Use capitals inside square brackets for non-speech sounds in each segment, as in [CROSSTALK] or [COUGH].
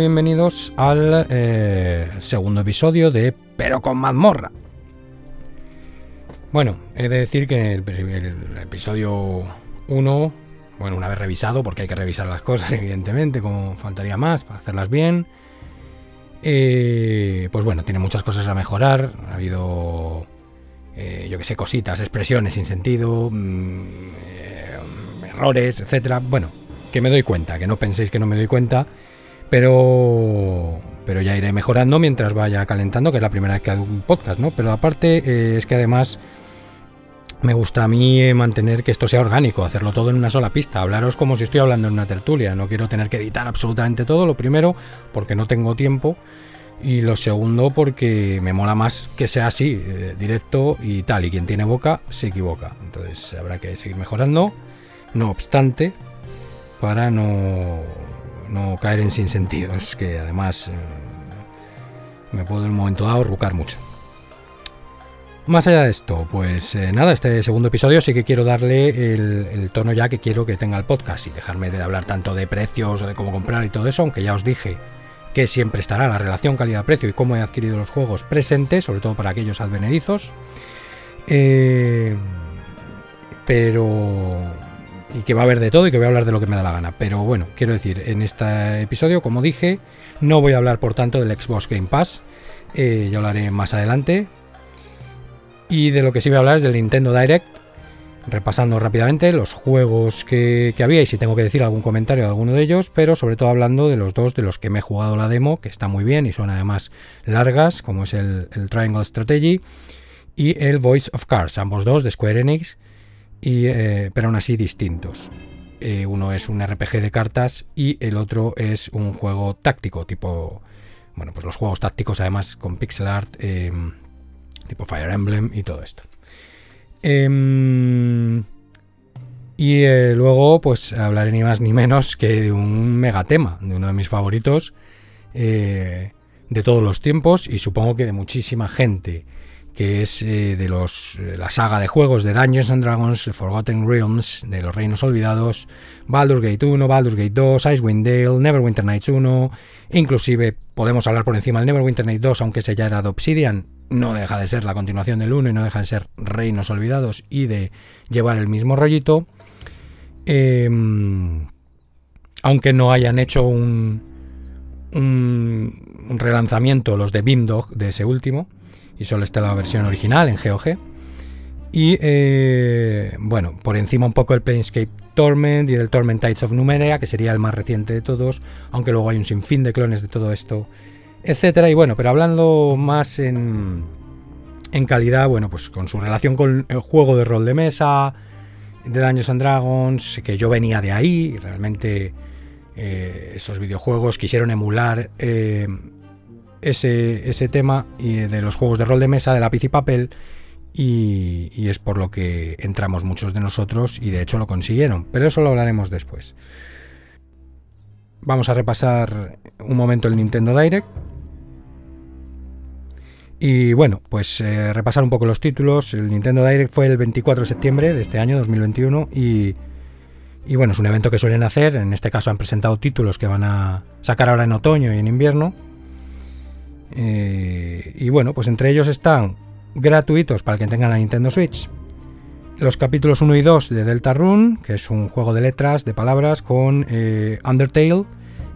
Bienvenidos al eh, segundo episodio de Pero con mazmorra. Bueno, he de decir que el, el episodio 1, bueno, una vez revisado, porque hay que revisar las cosas, [LAUGHS] evidentemente, como faltaría más para hacerlas bien. eh, pues bueno, tiene muchas cosas a mejorar. Ha habido, eh, yo que sé, cositas, expresiones sin sentido, mm, eh, errores, etcétera. Bueno, que me doy cuenta, que no penséis que no me doy cuenta, pero pero ya iré mejorando mientras vaya calentando, que es la primera vez que hago un podcast, ¿no? Pero aparte eh, es que además me gusta a mí eh, mantener que esto sea orgánico, hacerlo todo en una sola pista, hablaros como si estoy hablando en una tertulia, no quiero tener que editar absolutamente todo, lo primero, porque no tengo tiempo, y lo segundo, porque me mola más que sea así, eh, directo y tal, y quien tiene boca se equivoca, entonces habrá que seguir mejorando, no obstante, para no, no caer en sinsentidos, que además eh, me puedo en un momento dado rucar mucho. Más allá de esto, pues eh, nada, este segundo episodio sí que quiero darle el, tono ya que quiero que tenga el podcast y dejarme de hablar tanto de precios o de cómo comprar y todo eso, aunque ya os dije que siempre estará la relación calidad-precio y cómo he adquirido los juegos presentes, sobre todo para aquellos advenedizos. Eh, pero... Y que va a haber de todo y que voy a hablar de lo que me da la gana. Pero bueno, quiero decir, en este episodio, como dije, no voy a hablar por tanto del Xbox Game Pass. Eh, ya hablaré más adelante, y de lo que sí voy a hablar es del Nintendo Direct, repasando rápidamente los juegos que, que, había y si tengo que decir algún comentario de alguno de ellos, pero sobre todo hablando de los dos de los que me he jugado la demo, que está muy bien y son además largas, como es el, el Triangle Strategy y el Voice of Cars, ambos dos de Square Enix, eh, pero aún así distintos. Eh, uno es un RPG de cartas y el otro es un juego táctico, tipo, bueno, pues los juegos tácticos además con pixel art. Eh, tipo Fire Emblem y todo esto. Eh, y luego, pues hablaré ni más ni menos que de un megatema, de uno de mis favoritos de todos los tiempos y supongo que de muchísima gente, que es eh, de los la saga de juegos de Dungeons and Dragons, Forgotten Realms, de los Reinos Olvidados, Baldur's Gate 1, Baldur's Gate 2, Icewind Dale, Neverwinter Nights 1, inclusive podemos hablar por encima del Neverwinter Nights 2, aunque ese ya era de Obsidian, no deja de ser la continuación del 1 y no deja de ser Reinos Olvidados y de llevar el mismo rollito. Eh, aunque no hayan hecho un, relanzamiento los de Beamdog de ese último, y solo está la versión original en GOG. Y eh, bueno, por encima un poco el Planescape Torment y el Torment Tides of Numeria, que sería el más reciente de todos, aunque luego hay un sinfín de clones de todo esto etcétera. Y bueno, pero hablando más en, en calidad, bueno, pues con su relación con el juego de rol de mesa, de Dungeons and Dragons, que yo venía de ahí, realmente eh, esos videojuegos quisieron emular eh, ese, ese, tema de los juegos de rol de mesa, de lápiz y papel, y, y, es por lo que entramos muchos de nosotros y de hecho lo consiguieron, pero eso lo hablaremos después. Vamos a repasar un momento el Nintendo Direct. Y bueno, pues eh, repasar un poco los títulos. El Nintendo Direct fue el 24 de septiembre de este año 2021 y, y, bueno, es un evento que suelen hacer. En este caso han presentado títulos que van a sacar ahora en otoño y en invierno. Eh, y bueno, pues entre ellos están gratuitos para el que tenga la Nintendo Switch. Los capítulos 1 y 2 de Delta Rune, que es un juego de letras, de palabras, con eh, Undertale,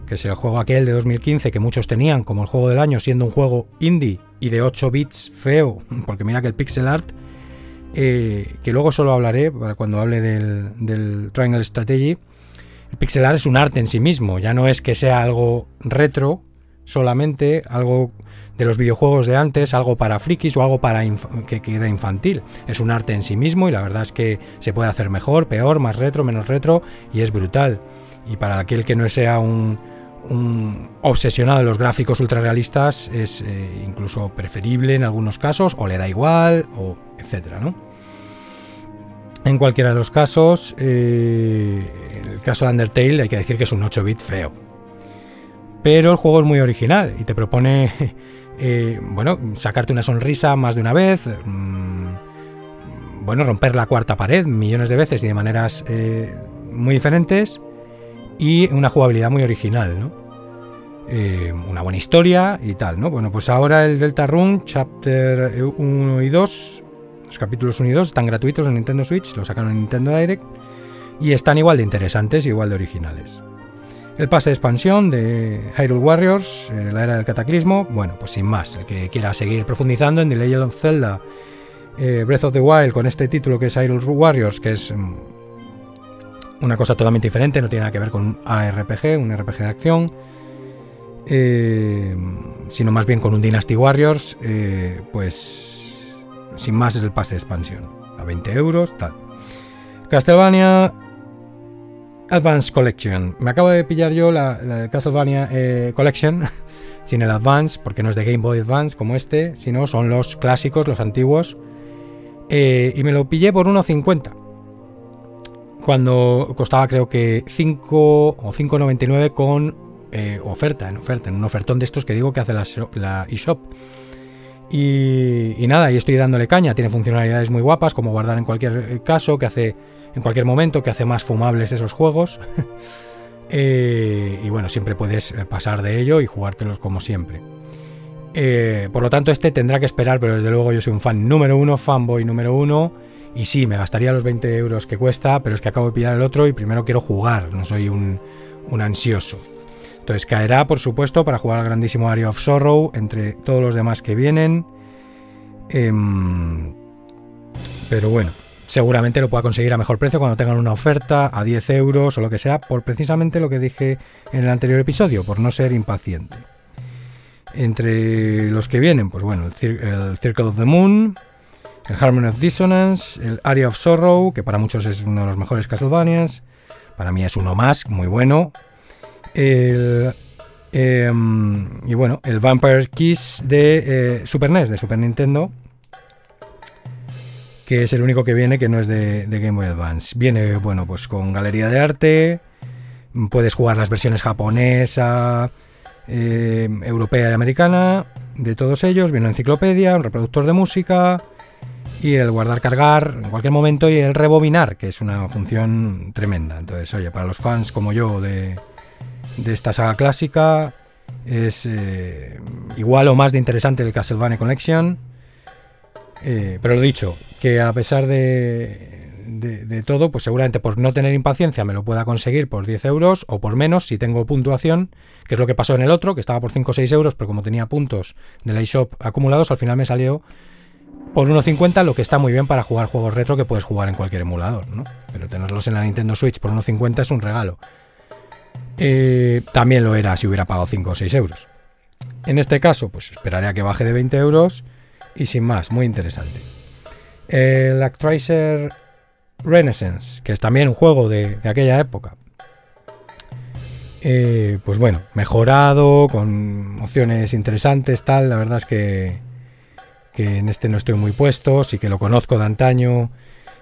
que es el juego aquel de 2015 que muchos tenían como el juego del año, siendo un juego indie y de 8 bits feo, [LAUGHS] porque mira que el pixel art, eh, que luego solo hablaré para cuando hable del, del, Triangle Strategy, el pixel art es un arte en sí mismo, ya no es que sea algo retro solamente, algo de los videojuegos de antes, algo para frikis o algo para que queda infantil. Es un arte en sí mismo y la verdad es que se puede hacer mejor, peor, más retro, menos retro y es brutal. Y para aquel que no sea un, obsesionado de los gráficos ultrarrealistas es eh, incluso preferible en algunos casos o le da igual o etcétera, ¿no? En cualquiera de los casos, eh, el caso de Undertale hay que decir que es un 8-bit feo. Pero el juego es muy original y te propone, [LAUGHS] eh, bueno, sacarte una sonrisa más de una vez, mmm, bueno, romper la cuarta pared millones de veces y de maneras eh, muy diferentes y una jugabilidad muy original, ¿no? eh, una buena historia y tal, ¿no? Bueno, pues ahora el Delta Run, Chapter 1 y 2, los capítulos 1 y 2 están gratuitos en Nintendo Switch, lo sacaron en Nintendo Direct y están igual de interesantes, igual de originales. El pase de expansión de Hyrule Warriors, eh, la era del cataclismo, bueno, pues sin más, el que quiera seguir profundizando en The Legend of Zelda eh, Breath of the Wild con este título que es Hyrule Warriors, que es mm, una cosa totalmente diferente, no tiene nada que ver con un ARPG, un RPG de acción, eh, sino más bien con un Dynasty Warriors, pues sin más es el pase de expansión, a 20 euros, tal. Castlevania Advance Collection. Me acabo de pillar yo la, Castlevania eh, Collection [LAUGHS] sin el Advance, porque no es de Game Boy Advance como este, sino son los clásicos, los antiguos. Eh, y me lo pillé por 1,50. Cuando costaba creo que 5 o 5,99 con eh, oferta, en oferta, en un ofertón de estos que digo que hace la, eShop. Y, y, nada, y estoy dándole caña. Tiene funcionalidades muy guapas, como guardar en cualquier caso, que hace en cualquier momento, que hace más fumables esos juegos. [LAUGHS] Eh, y bueno, siempre puedes eh, pasar de ello y jugártelos como siempre. Eh, por lo tanto, este tendrá que esperar, pero desde luego yo soy un fan número uno, fanboy número uno. Y sí, me gastaría los 20 euros que cuesta, pero es que acabo de pillar el otro y primero quiero jugar, no soy un, ansioso. Entonces caerá, por supuesto, para jugar al grandísimo Area of Sorrow entre todos los demás que vienen. Em, pero bueno, seguramente lo pueda conseguir a mejor precio cuando tengan una oferta a 10 euros o lo que sea, por precisamente lo que dije en el anterior episodio, por no ser impaciente. Entre los que vienen, pues bueno, el, Circle of the Moon, el Harmony of Dissonance, el Area of Sorrow, que para muchos es uno de los mejores Castlevanias, para mí es uno más, muy bueno. El, em, y bueno, el Vampire Kiss de eh, Super NES, de Super Nintendo, que es el único que viene que no es de, Game Boy Advance. Viene, bueno, pues con galería de arte, puedes jugar las versiones japonesa, eh, europea y americana de todos ellos, viene una enciclopedia, un reproductor de música y el guardar cargar en cualquier momento y el rebobinar, que es una función tremenda. Entonces, oye, para los fans como yo de, esta saga clásica, es eh, igual o más de interesante el Castlevania Collection eh, pero lo dicho, que a pesar de, todo, pues seguramente por no tener impaciencia me lo pueda conseguir por 10 euros o por menos si tengo puntuación, que es lo que pasó en el otro, que estaba por 5 o 6 euros, pero como tenía puntos de la eShop acumulados, al final me salió por 1.50, lo que está muy bien para jugar juegos retro que puedes jugar en cualquier emulador, ¿no? Pero tenerlos en la Nintendo Switch por 1.50 es un regalo. Eh, también lo era si hubiera pagado 5 o 6 euros. En este caso, pues esperaré a que baje de 20 euros y sin más, muy interesante. El Actraiser Renaissance, que es también un juego de, aquella época. Eh, pues bueno, mejorado, con opciones interesantes, tal. La verdad es que, que en este no estoy muy puesto, sí que lo conozco de antaño.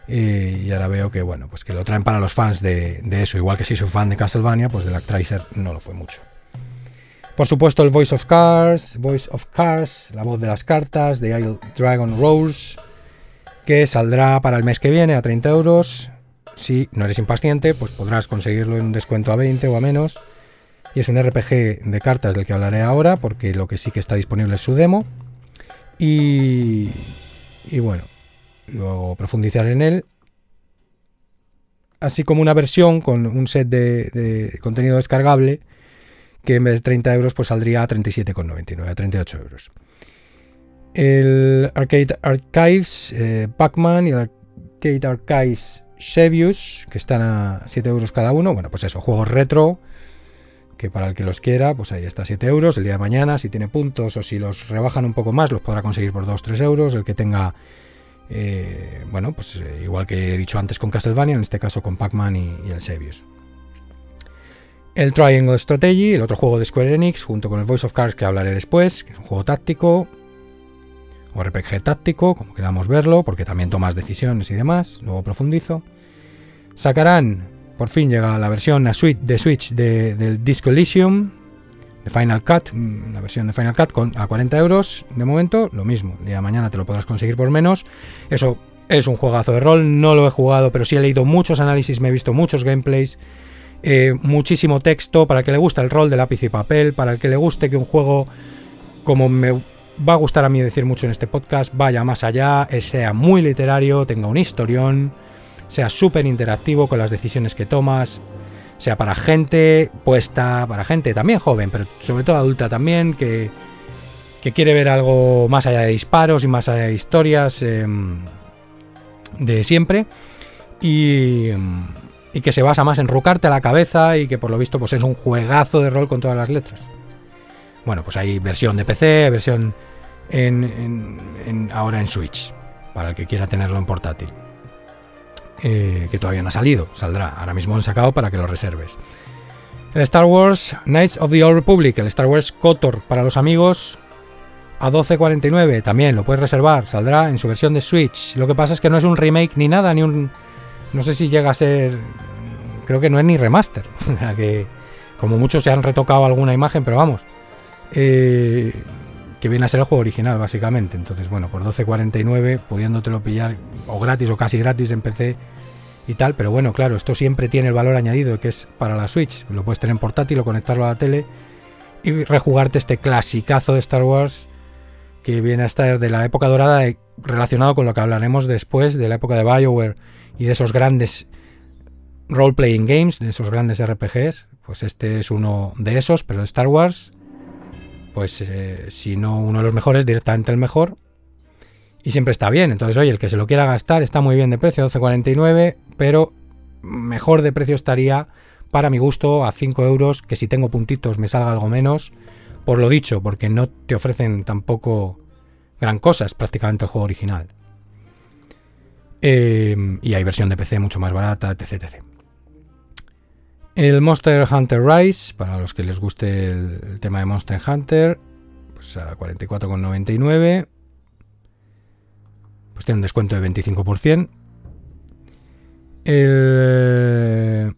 Eh, y ahora veo que bueno, pues que lo traen para los fans de, de eso. Igual que si soy fan de Castlevania, pues del Actraiser no lo fue mucho. Por supuesto, el Voice of Cars, Voice of Cars, la voz de las cartas, de Isle Dragon Rose, que saldrá para el mes que viene a 30 euros. Si no eres impaciente, pues podrás conseguirlo en un descuento a 20 o a menos. Y es un RPG de cartas del que hablaré ahora, porque lo que sí que está disponible es su demo. Y, y bueno, luego profundizar en él. Así como una versión con un set de contenido descargable que en vez de 30 euros pues saldría a 37,99, a 38 euros. El Arcade Archives eh, Pac-Man y el Arcade Archives Sevius, que están a 7 euros cada uno. Bueno, pues eso, juegos retro, que para el que los quiera, pues ahí está 7 euros. El día de mañana, si tiene puntos o si los rebajan un poco más, los podrá conseguir por 2-3 euros. El que tenga, eh, bueno, pues eh, igual que he dicho antes con Castlevania, en este caso con Pac-Man y, y el Sevius. El Triangle Strategy, el otro juego de Square Enix, junto con el Voice of Cards que hablaré después, que es un juego táctico, o RPG táctico, como queramos verlo, porque también tomas decisiones y demás, luego profundizo. Sacarán, por fin llega la versión a suite de Switch del Disco Elysium, de Final Cut, mm, la versión de Final Cut con, a 40 euros de momento, lo mismo, el día de mañana te lo podrás conseguir por menos. Eso es un juegazo de rol, no lo he jugado, pero sí he leído muchos análisis, me he visto muchos gameplays eh, muchísimo texto, para el que le gusta el rol de lápiz y papel, para el que le guste que un juego, como me va a gustar a mí decir mucho en este podcast, vaya más allá, sea muy literario, tenga un historión, sea súper interactivo con las decisiones que tomas, sea para gente puesta, para gente también joven, pero sobre todo adulta también, que, que quiere ver algo más allá de disparos y más allá de historias em, de siempre. Y, y que se basa más en rucarte a la cabeza y que por lo visto pues es un juegazo de rol con todas las letras. Bueno, pues hay versión de PC, versión en, ahora en Switch, para el que quiera tenerlo en portátil. Eh, que todavía no ha salido, saldrá. Ahora mismo han sacado para que lo reserves. El Star Wars Knights of the Old Republic, el Star Wars KOTOR para los amigos a 12.49, también lo puedes reservar, saldrá en su versión de Switch. Lo que pasa es que no es un remake ni nada, ni un no sé si llega a ser. Creo que no es ni remaster. [LAUGHS] O sea que. Como muchos se han retocado alguna imagen, pero vamos. Eh, que viene a ser el juego original, básicamente. Entonces, bueno, por 12.49, pudiéndotelo pillar o gratis o casi gratis en PC y tal. Pero bueno, claro, esto siempre tiene el valor añadido que es para la Switch. Lo puedes tener en portátil o conectarlo a la tele y rejugarte este clasicazo de Star Wars que viene a estar de la época dorada relacionado con lo que hablaremos después de la época de BioWare y de esos grandes role-playing games, de esos grandes RPGs, pues este es uno de esos, pero de Star Wars, pues eh, si no uno de los mejores, directamente el mejor. Y siempre está bien. Entonces, oye, el que se lo quiera gastar está muy bien de precio, 12.49, pero mejor de precio estaría, para mi gusto, a 5 euros, que si tengo puntitos me salga algo menos. Por lo dicho, porque no te ofrecen tampoco gran cosa, es prácticamente el juego original. Em, y hay versión de PC mucho más barata, etc, El Monster Hunter Rise, para los que les guste el, tema de Monster Hunter, pues a 44,99. Pues tiene un descuento de 25%. El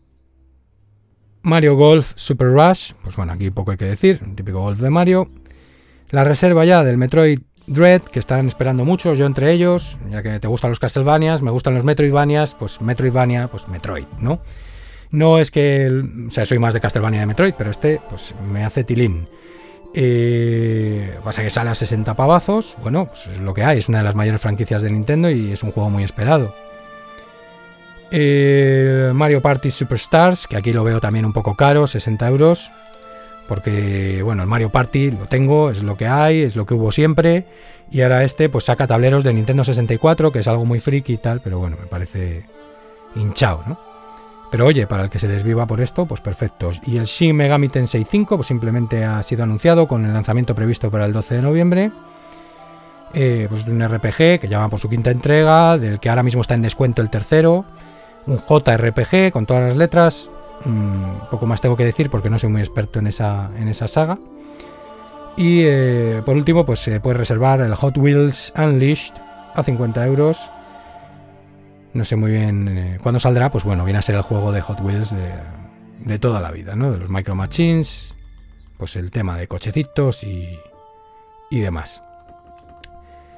Mario Golf Super Rush, pues bueno, aquí poco hay que decir, un típico golf de Mario. La reserva ya del Metroid Dread, que están esperando mucho, yo entre ellos, ya que te gustan los Castlevanias, me gustan los Metroidvanias, pues Metroidvania, pues Metroid, ¿no? No es que, o sea, soy más de Castlevania de Metroid, pero este, pues me hace tilín. Eh, pasa que sale a 60 pavazos, bueno, pues es lo que hay, es una de las mayores franquicias de Nintendo y es un juego muy esperado. Mario Party Superstars, que aquí lo veo también un poco caro, 60 euros porque bueno, el Mario Party lo tengo, es lo que hay, es lo que hubo siempre, y ahora este pues saca tableros de Nintendo 64, que es algo muy friki y tal, pero bueno, me parece hinchado, ¿no? Pero oye, para el que se desviva por esto, pues perfecto. Y el Shin Megami Tensei 5 pues simplemente ha sido anunciado con el lanzamiento previsto para el 12 de noviembre. Eh, pues un RPG que llama por su quinta entrega, del que ahora mismo está en descuento el tercero. Un JRPG con todas las letras, Mm, poco más tengo que decir porque no soy muy experto en esa, en esa saga. Y eh, por último, pues se puede reservar el Hot Wheels Unleashed a 50 euros. No sé muy bien eh, cuándo saldrá, pues bueno, viene a ser el juego de Hot Wheels de, toda la vida, ¿no? De los Micro Machines, pues el tema de cochecitos y, y demás.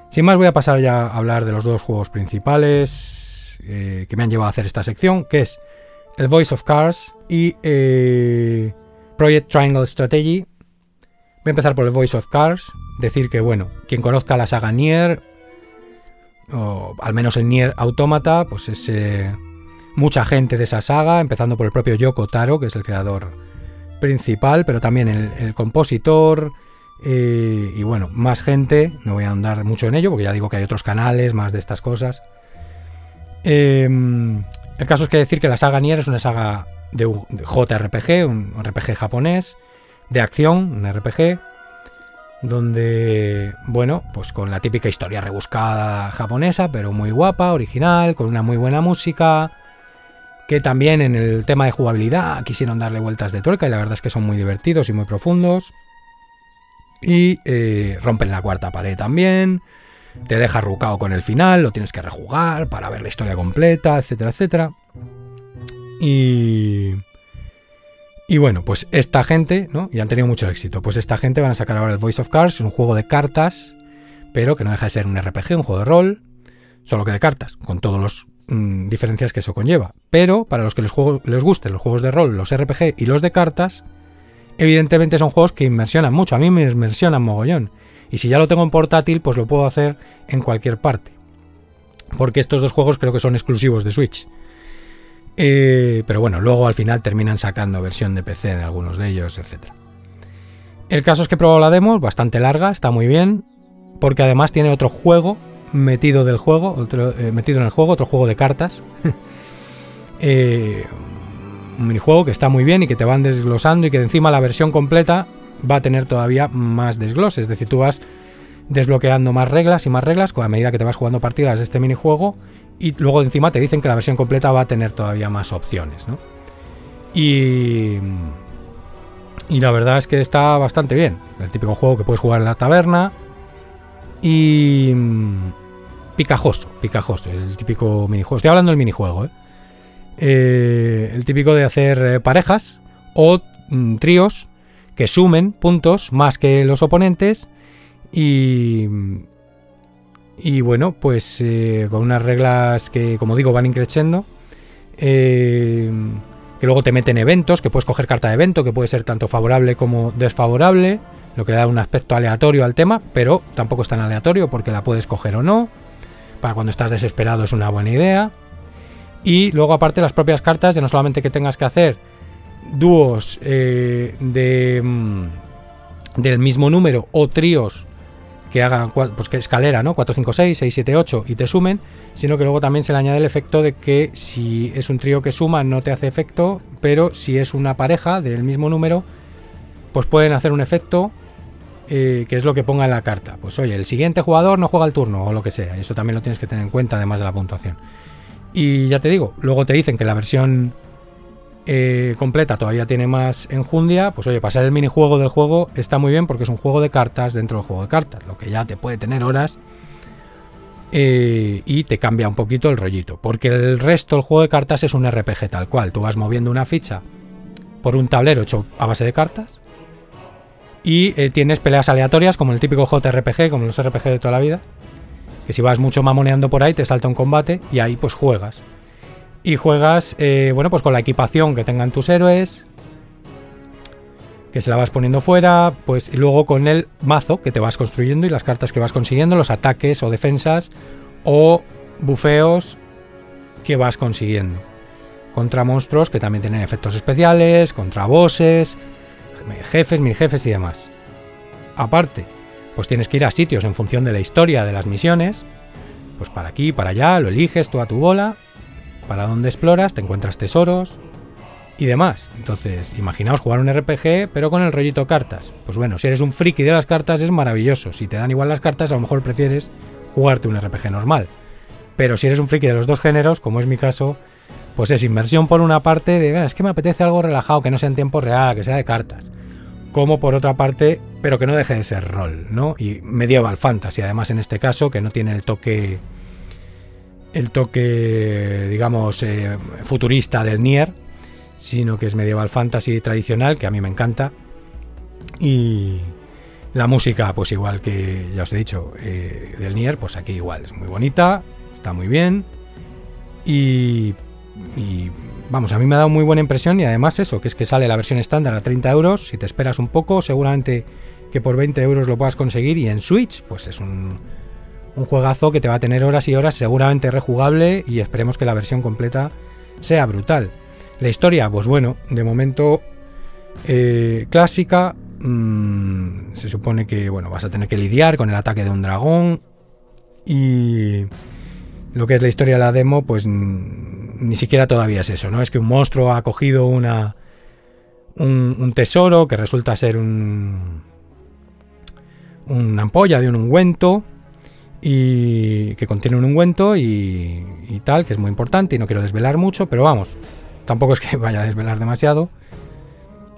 Sin más, voy a pasar ya a hablar de los dos juegos principales eh, que me han llevado a hacer esta sección, que es el Voice of Cars y eh, Project Triangle Strategy. Voy a empezar por el Voice of Cars. Decir que, bueno, quien conozca la saga Nier, o al menos el Nier Automata, pues es eh, mucha gente de esa saga, empezando por el propio Yoko Taro, que es el creador principal, pero también el, compositor. Eh, y bueno, más gente, no voy a andar mucho en ello, porque ya digo que hay otros canales más de estas cosas. Eh, el caso es que decir que la saga Nier es una saga de JRPG, un RPG japonés, de acción, un RPG, donde, bueno, pues con la típica historia rebuscada japonesa, pero muy guapa, original, con una muy buena música, que también en el tema de jugabilidad quisieron darle vueltas de tuerca y la verdad es que son muy divertidos y muy profundos. Y eh, rompen la cuarta pared también te deja rucado con el final, lo tienes que rejugar para ver la historia completa, etcétera, etcétera. Y... Y bueno, pues esta gente, ¿no? Y han tenido mucho éxito. Pues esta gente van a sacar ahora el Voice of Cards, un juego de cartas, pero que no deja de ser un RPG, un juego de rol, solo que de cartas, con todos los mm, diferencias que eso conlleva. Pero para los que les, les gusten los juegos de rol, los RPG y los de cartas, evidentemente son juegos que inmersionan mucho. A mí me inmersionan mogollón. Y si ya lo tengo en portátil, pues lo puedo hacer en cualquier parte. Porque estos dos juegos creo que son exclusivos de Switch. Eh, pero bueno, luego al final terminan sacando versión de PC de algunos de ellos, etc. El caso es que he probado la demo, bastante larga, está muy bien. Porque además tiene otro juego metido del juego, otro, eh, metido en el juego, otro juego de cartas. [LAUGHS] Eh, un minijuego que está muy bien y que te van desglosando y que encima la versión completa va a tener todavía más desgloses. Es decir, tú vas desbloqueando más reglas y más reglas a medida que te vas jugando partidas de este minijuego y luego encima te dicen que la versión completa va a tener todavía más opciones. ¿no? Y, y la verdad es que está bastante bien. El típico juego que puedes jugar en la taberna y picajoso, picajoso, el típico minijuego. Estoy hablando del minijuego, ¿eh? Eh, el típico de hacer eh, parejas o mm, tríos que sumen puntos más que los oponentes y, y bueno, pues eh, con unas reglas que, como digo, van increciendo. que luego te meten eventos, que puedes coger carta de evento, que puede ser tanto favorable como desfavorable, lo que da un aspecto aleatorio al tema, pero tampoco es tan aleatorio porque la puedes coger o no. Para cuando estás desesperado es una buena idea. Y luego aparte las propias cartas, de no solamente que tengas que hacer dúos eh, de, mm, del mismo número o tríos que hagan pues que escalera, ¿no? 4, 5, 6, 6, 7, 8 y te sumen, sino que luego también se le añade el efecto de que si es un trío que suma no te hace efecto, pero si es una pareja del mismo número, pues pueden hacer un efecto eh, que es lo que ponga en la carta. Pues oye, el siguiente jugador no juega el turno o lo que sea, eso también lo tienes que tener en cuenta además de la puntuación. Y ya te digo, luego te dicen que la versión eh, completa todavía tiene más enjundia. Pues oye, pasar el minijuego del juego está muy bien porque es un juego de cartas dentro del juego de cartas, lo que ya te puede tener horas. Eh, y te cambia un poquito el rollito. Porque el resto del juego de cartas es un RPG tal cual. Tú vas moviendo una ficha por un tablero hecho a base de cartas. Y eh, tienes peleas aleatorias como el típico JRPG, como los RPG de toda la vida que si vas mucho mamoneando por ahí te salta un combate y ahí pues juegas. Y juegas, eh, bueno, pues con la equipación que tengan tus héroes, que se la vas poniendo fuera, pues y luego con el mazo que te vas construyendo y las cartas que vas consiguiendo, los ataques o defensas o bufeos que vas consiguiendo. Contra monstruos que también tienen efectos especiales, contra bosses, jefes, mil jefes y demás. Aparte, pues tienes que ir a sitios en función de la historia de las misiones. Pues para aquí, para allá, lo eliges tú a tu bola. Para donde exploras, te encuentras tesoros y demás. Entonces, imaginaos jugar un RPG, pero con el rollito cartas. Pues bueno, si eres un friki de las cartas es maravilloso. Si te dan igual las cartas, a lo mejor prefieres jugarte un RPG normal. Pero si eres un friki de los dos géneros, como es mi caso, pues es inversión por una parte de, es que me apetece algo relajado, que no sea en tiempo real, que sea de cartas como por otra parte, pero que no deje de ser rol, ¿no? Y medieval fantasy, además en este caso, que no tiene el toque, el toque, digamos, eh, futurista del Nier, sino que es medieval fantasy tradicional, que a mí me encanta. Y la música, pues igual que ya os he dicho, eh, del Nier, pues aquí igual, es muy bonita, está muy bien. Y, y vamos, a mí me ha dado muy buena impresión y además eso, que es que sale la versión estándar a 30 euros, si te esperas un poco, seguramente que por 20 euros lo puedas conseguir y en Switch, pues es un, un juegazo que te va a tener horas y horas, seguramente rejugable y esperemos que la versión completa sea brutal. La historia, pues bueno, de momento eh, clásica, mm, se supone que bueno, vas a tener que lidiar con el ataque de un dragón y lo que es la historia de la demo, pues ni siquiera todavía es eso, ¿no? Es que un monstruo ha cogido una, un, tesoro que resulta ser un, una ampolla de un ungüento y que contiene un ungüento y, y, tal, que es muy importante y no quiero desvelar mucho, pero vamos, tampoco es que [LAUGHS] vaya a desvelar demasiado.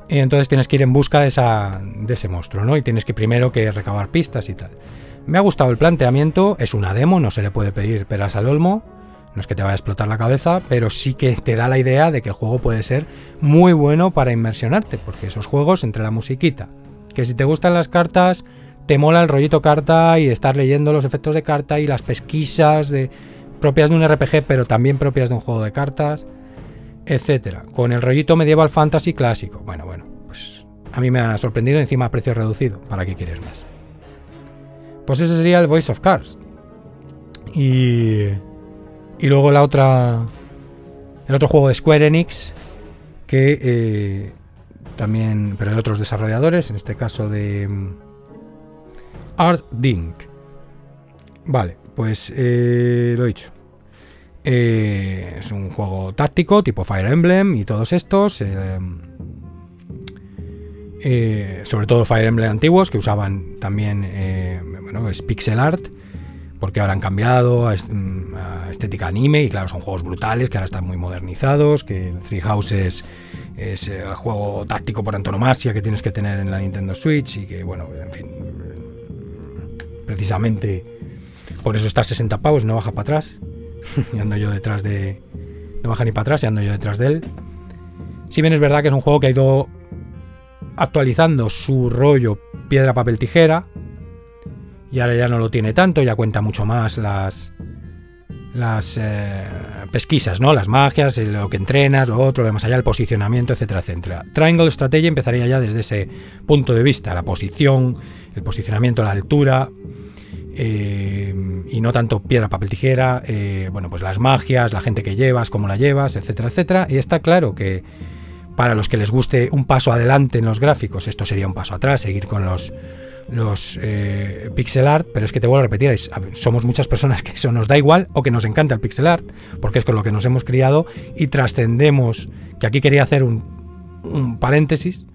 Y entonces tienes que ir en busca de, esa, de ese monstruo, ¿no? Y tienes que primero que recabar pistas y tal. Me ha gustado el planteamiento, es una demo, no se le puede pedir peras al olmo, no es que te vaya a explotar la cabeza, pero sí que te da la idea de que el juego puede ser muy bueno para inmersionarte, porque esos juegos entre la musiquita, que si te gustan las cartas, te mola el rollito carta y estar leyendo los efectos de carta y las pesquisas de propias de un RPG, pero también propias de un juego de cartas, etcétera. Con el rollito medieval fantasy clásico. Bueno, bueno, pues a mí me ha sorprendido encima a precio reducido. ¿Para qué quieres más? Pues ese sería el Voice of Cars. Y, y luego la otra, el otro juego de Square Enix, que eh, también, pero de otros desarrolladores, en este caso de mm, Art Dink. Vale, pues eh, lo he dicho. Eh, es un juego táctico tipo Fire Emblem y todos estos. sobre todo Fire Emblem antiguos que usaban también bueno, es pixel art porque ahora han cambiado mm, a, estética anime y claro, son juegos brutales que ahora están muy modernizados, que Three Houses es el juego táctico por antonomasia que tienes que tener en la Nintendo Switch y que bueno, en fin, precisamente por eso está a 60 pavos, no baja para atrás. [LAUGHS] y ando yo detrás de... No baja ni para atrás y ando yo detrás de él. Si bien es verdad que es un juego que ha ido actualizando su rollo piedra, papel, tijera, y ahora ya no lo tiene tanto, ya cuenta mucho más las las eh, pesquisas, ¿no? Las magias, lo que entrenas, lo otro, lo más allá, el posicionamiento, etcétera, etcétera. Triangle Strategy empezaría ya desde ese punto de vista, la posición, el posicionamiento, la altura, eh, y no tanto piedra, papel, tijera, eh, bueno, pues las magias, la gente que llevas, cómo la llevas, etcétera, etcétera. Y está claro que para los que les guste un paso adelante en los gráficos, esto sería un paso atrás, seguir con los los eh, pixel art, pero es que te vuelvo a repetir, somos muchas personas que eso nos da igual o que nos encanta el pixel art, porque es con lo que nos hemos criado y trascendemos, que aquí quería hacer un, paréntesis,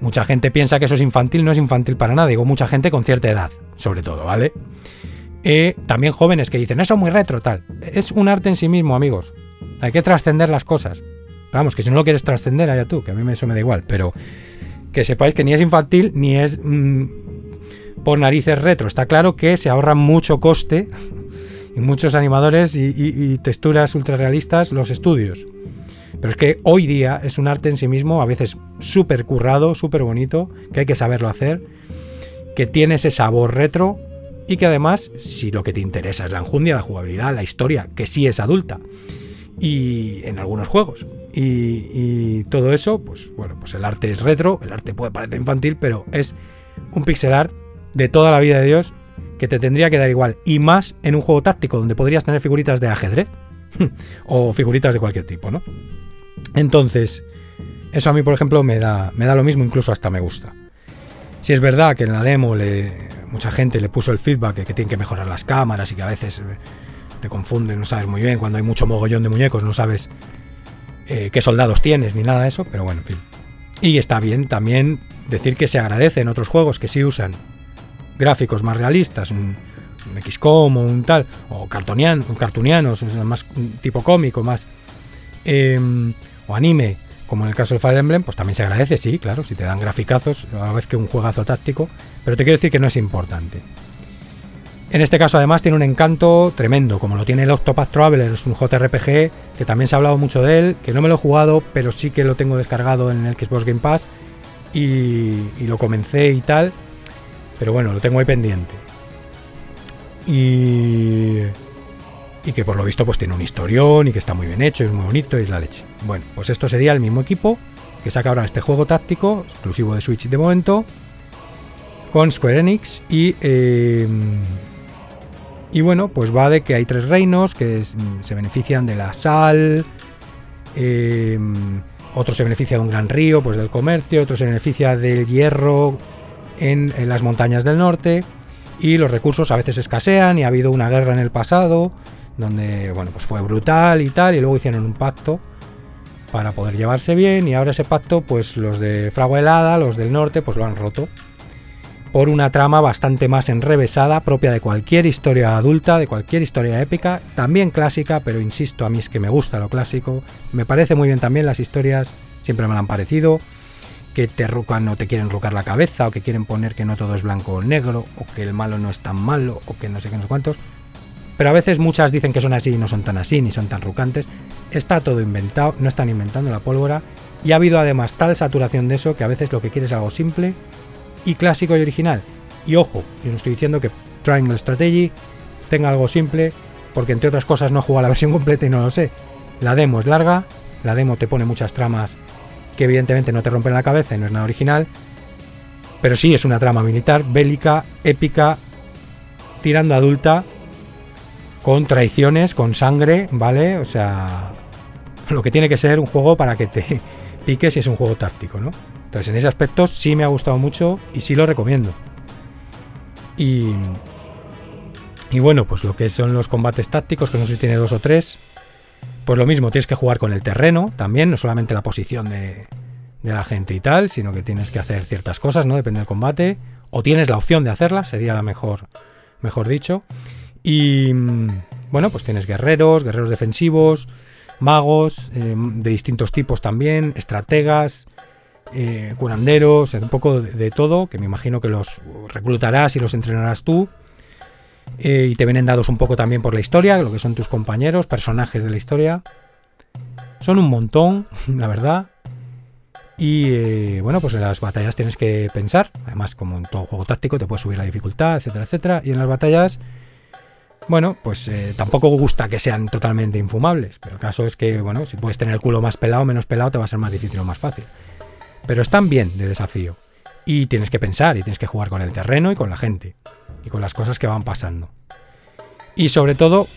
mucha gente piensa que eso es infantil, no es infantil para nada, digo mucha gente con cierta edad, sobre todo, ¿vale? Eh, también jóvenes que dicen, eso es muy retro, tal. Es un arte en sí mismo, amigos. Hay que trascender las cosas. Vamos, que si no lo quieres trascender, allá tú, que a mí eso me da igual, pero que sepáis que ni es infantil ni es mm, por narices retro. Está claro que se ahorra mucho coste [LAUGHS] y muchos animadores y, texturas ultra realistas los estudios. Pero es que hoy día es un arte en sí mismo, a veces súper currado, súper bonito, que hay que saberlo hacer, que tiene ese sabor retro y que además, si lo que te interesa es la enjundia, la jugabilidad, la historia, que sí es adulta, y en algunos juegos, y, todo eso, pues bueno, pues el arte es retro, el arte puede parecer infantil, pero es un pixel art de toda la vida de Dios que te tendría que dar igual. Y más en un juego táctico donde podrías tener figuritas de ajedrez [LAUGHS] o figuritas de cualquier tipo, ¿no? Entonces, eso a mí, por ejemplo, me da, me da lo mismo, incluso hasta me gusta. Si es verdad que en la demo le, mucha gente le puso el feedback de que tienen que mejorar las cámaras y que a veces te confunden, no sabes muy bien, cuando hay mucho mogollón de muñecos, no sabes eh, qué soldados tienes ni nada de eso, pero bueno, en fin. Y está bien también decir que se agradece en otros juegos que sí usan gráficos más realistas, un, XCOM o un tal, o cartonian, cartunianos, más tipo cómico, más. Em, o anime, como en el caso del Fire Emblem, pues también se agradece, sí, claro, si te dan graficazos, a la vez que un juegazo táctico, pero te quiero decir que no es importante. En este caso además tiene un encanto tremendo, como lo tiene el Octopath Traveler, es un JRPG que también se ha hablado mucho de él, que no me lo he jugado, pero sí que lo tengo descargado en el Xbox Game Pass y, lo comencé y tal, pero bueno, lo tengo ahí pendiente. Y, que por lo visto pues tiene un historión y que está muy bien hecho, es muy bonito y es la leche. Bueno, pues esto sería el mismo equipo que saca ahora este juego táctico, exclusivo de Switch de momento, con Square Enix y... Eh, y bueno, pues va de que hay tres reinos que se benefician de la sal, eh, otro se beneficia de un gran río, pues del comercio, otro se beneficia del hierro en, las montañas del norte y los recursos a veces escasean y ha habido una guerra en el pasado donde bueno pues fue brutal y tal y luego hicieron un pacto para poder llevarse bien y ahora ese pacto pues los de Fragua Helada, los del norte pues lo han roto por una trama bastante más enrevesada, propia de cualquier historia adulta, de cualquier historia épica, también clásica, pero insisto, a mí es que me gusta lo clásico, me parece muy bien también las historias, siempre me han parecido, que te rucan o te quieren rucar la cabeza, o que quieren poner que no todo es blanco o negro, o que el malo no es tan malo, o que no sé qué, no sé cuántos. Pero a veces muchas dicen que son así y no son tan así, ni son tan rucantes. Está todo inventado, no están inventando la pólvora. Y ha habido además tal saturación de eso que a veces lo que quieres es algo simple y clásico y original. Y ojo, yo no estoy diciendo que Triangle Strategy tenga algo simple porque entre otras cosas no jugado la versión completa y no lo sé. La demo es larga, la demo te pone muchas tramas que evidentemente no te rompen la cabeza y no es nada original, pero sí es una trama militar, bélica, épica, tirando adulta, con traiciones, con sangre, ¿vale? O sea, lo que tiene que ser un juego para que te [LAUGHS] piques si es un juego táctico, ¿no? Entonces en ese aspecto sí me ha gustado mucho y sí lo recomiendo. Y, y bueno, pues lo que son los combates tácticos, que no sé si tiene dos o tres, pues lo mismo, tienes que jugar con el terreno también, no solamente la posición de, de la gente y tal, sino que tienes que hacer ciertas cosas, ¿no? Depende del combate. O tienes la opción de hacerlas, sería la mejor, mejor dicho. Y bueno, pues tienes guerreros, guerreros defensivos, magos eh, de distintos tipos también, estrategas, eh, curanderos, un poco de, todo, que me imagino que los reclutarás y los entrenarás tú. Eh, y te vienen dados un poco también por la historia, lo que son tus compañeros, personajes de la historia. Son un montón, [LAUGHS] la verdad. Y bueno, pues en las batallas tienes que pensar. Además, como en todo juego táctico, te puedes subir la dificultad, etcétera, etcétera. Y en las batallas bueno, pues eh, tampoco gusta que sean totalmente infumables, pero el caso es que, bueno, si puedes tener el culo más pelado o menos pelado, te va a ser más difícil o más fácil. Pero están bien de desafío. Y tienes que pensar y tienes que jugar con el terreno y con la gente. Con las cosas que van pasando. Y sobre todo,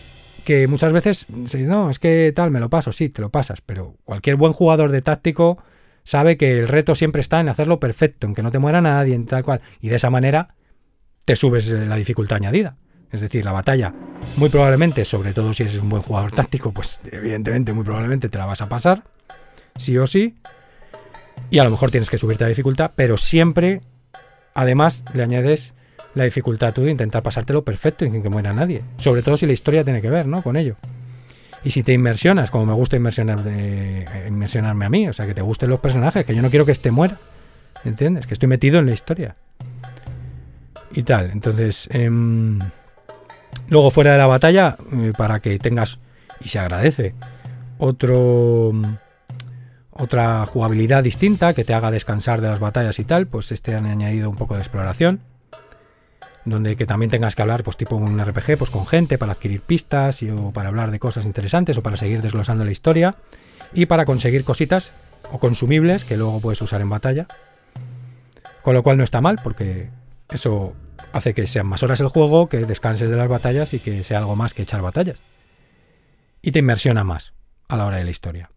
que muchas veces, no, es que tal, me lo paso, sí, te lo pasas, pero cualquier buen jugador de táctico sabe que el reto siempre está en hacerlo perfecto, en que no te muera nadie, en tal cual. Y de esa manera te subes la dificultad añadida. Es decir, la batalla, muy probablemente, sobre todo si eres un buen jugador táctico, pues evidentemente, muy probablemente te la vas a pasar, sí o sí. Y a lo mejor tienes que subirte la dificultad, pero siempre, además, le añades la dificultad tú de intentar pasártelo perfecto y sin que muera nadie. Sobre todo si la historia tiene que ver, ¿no? Con ello. Y si te inmersionas, como me gusta inmersionar, inmersionarme a mí, o sea, que te gusten los personajes, que yo no quiero que este muera. ¿Entiendes? Que estoy metido en la historia. Y tal. Entonces, em, Luego fuera de la batalla, eh, para que tengas, y se agradece, otro, otra jugabilidad distinta que te haga descansar de las batallas y tal, pues este han añadido un poco de exploración. Donde que también tengas que hablar, pues tipo un RPG, pues con gente para adquirir pistas y, o para hablar de cosas interesantes o para seguir desglosando la historia. Y para conseguir cositas o consumibles que luego puedes usar en batalla. Con lo cual no está mal, porque eso hace que sean más horas el juego, que descanses de las batallas y que sea algo más que echar batallas. Y te inmersiona más a la hora de la historia.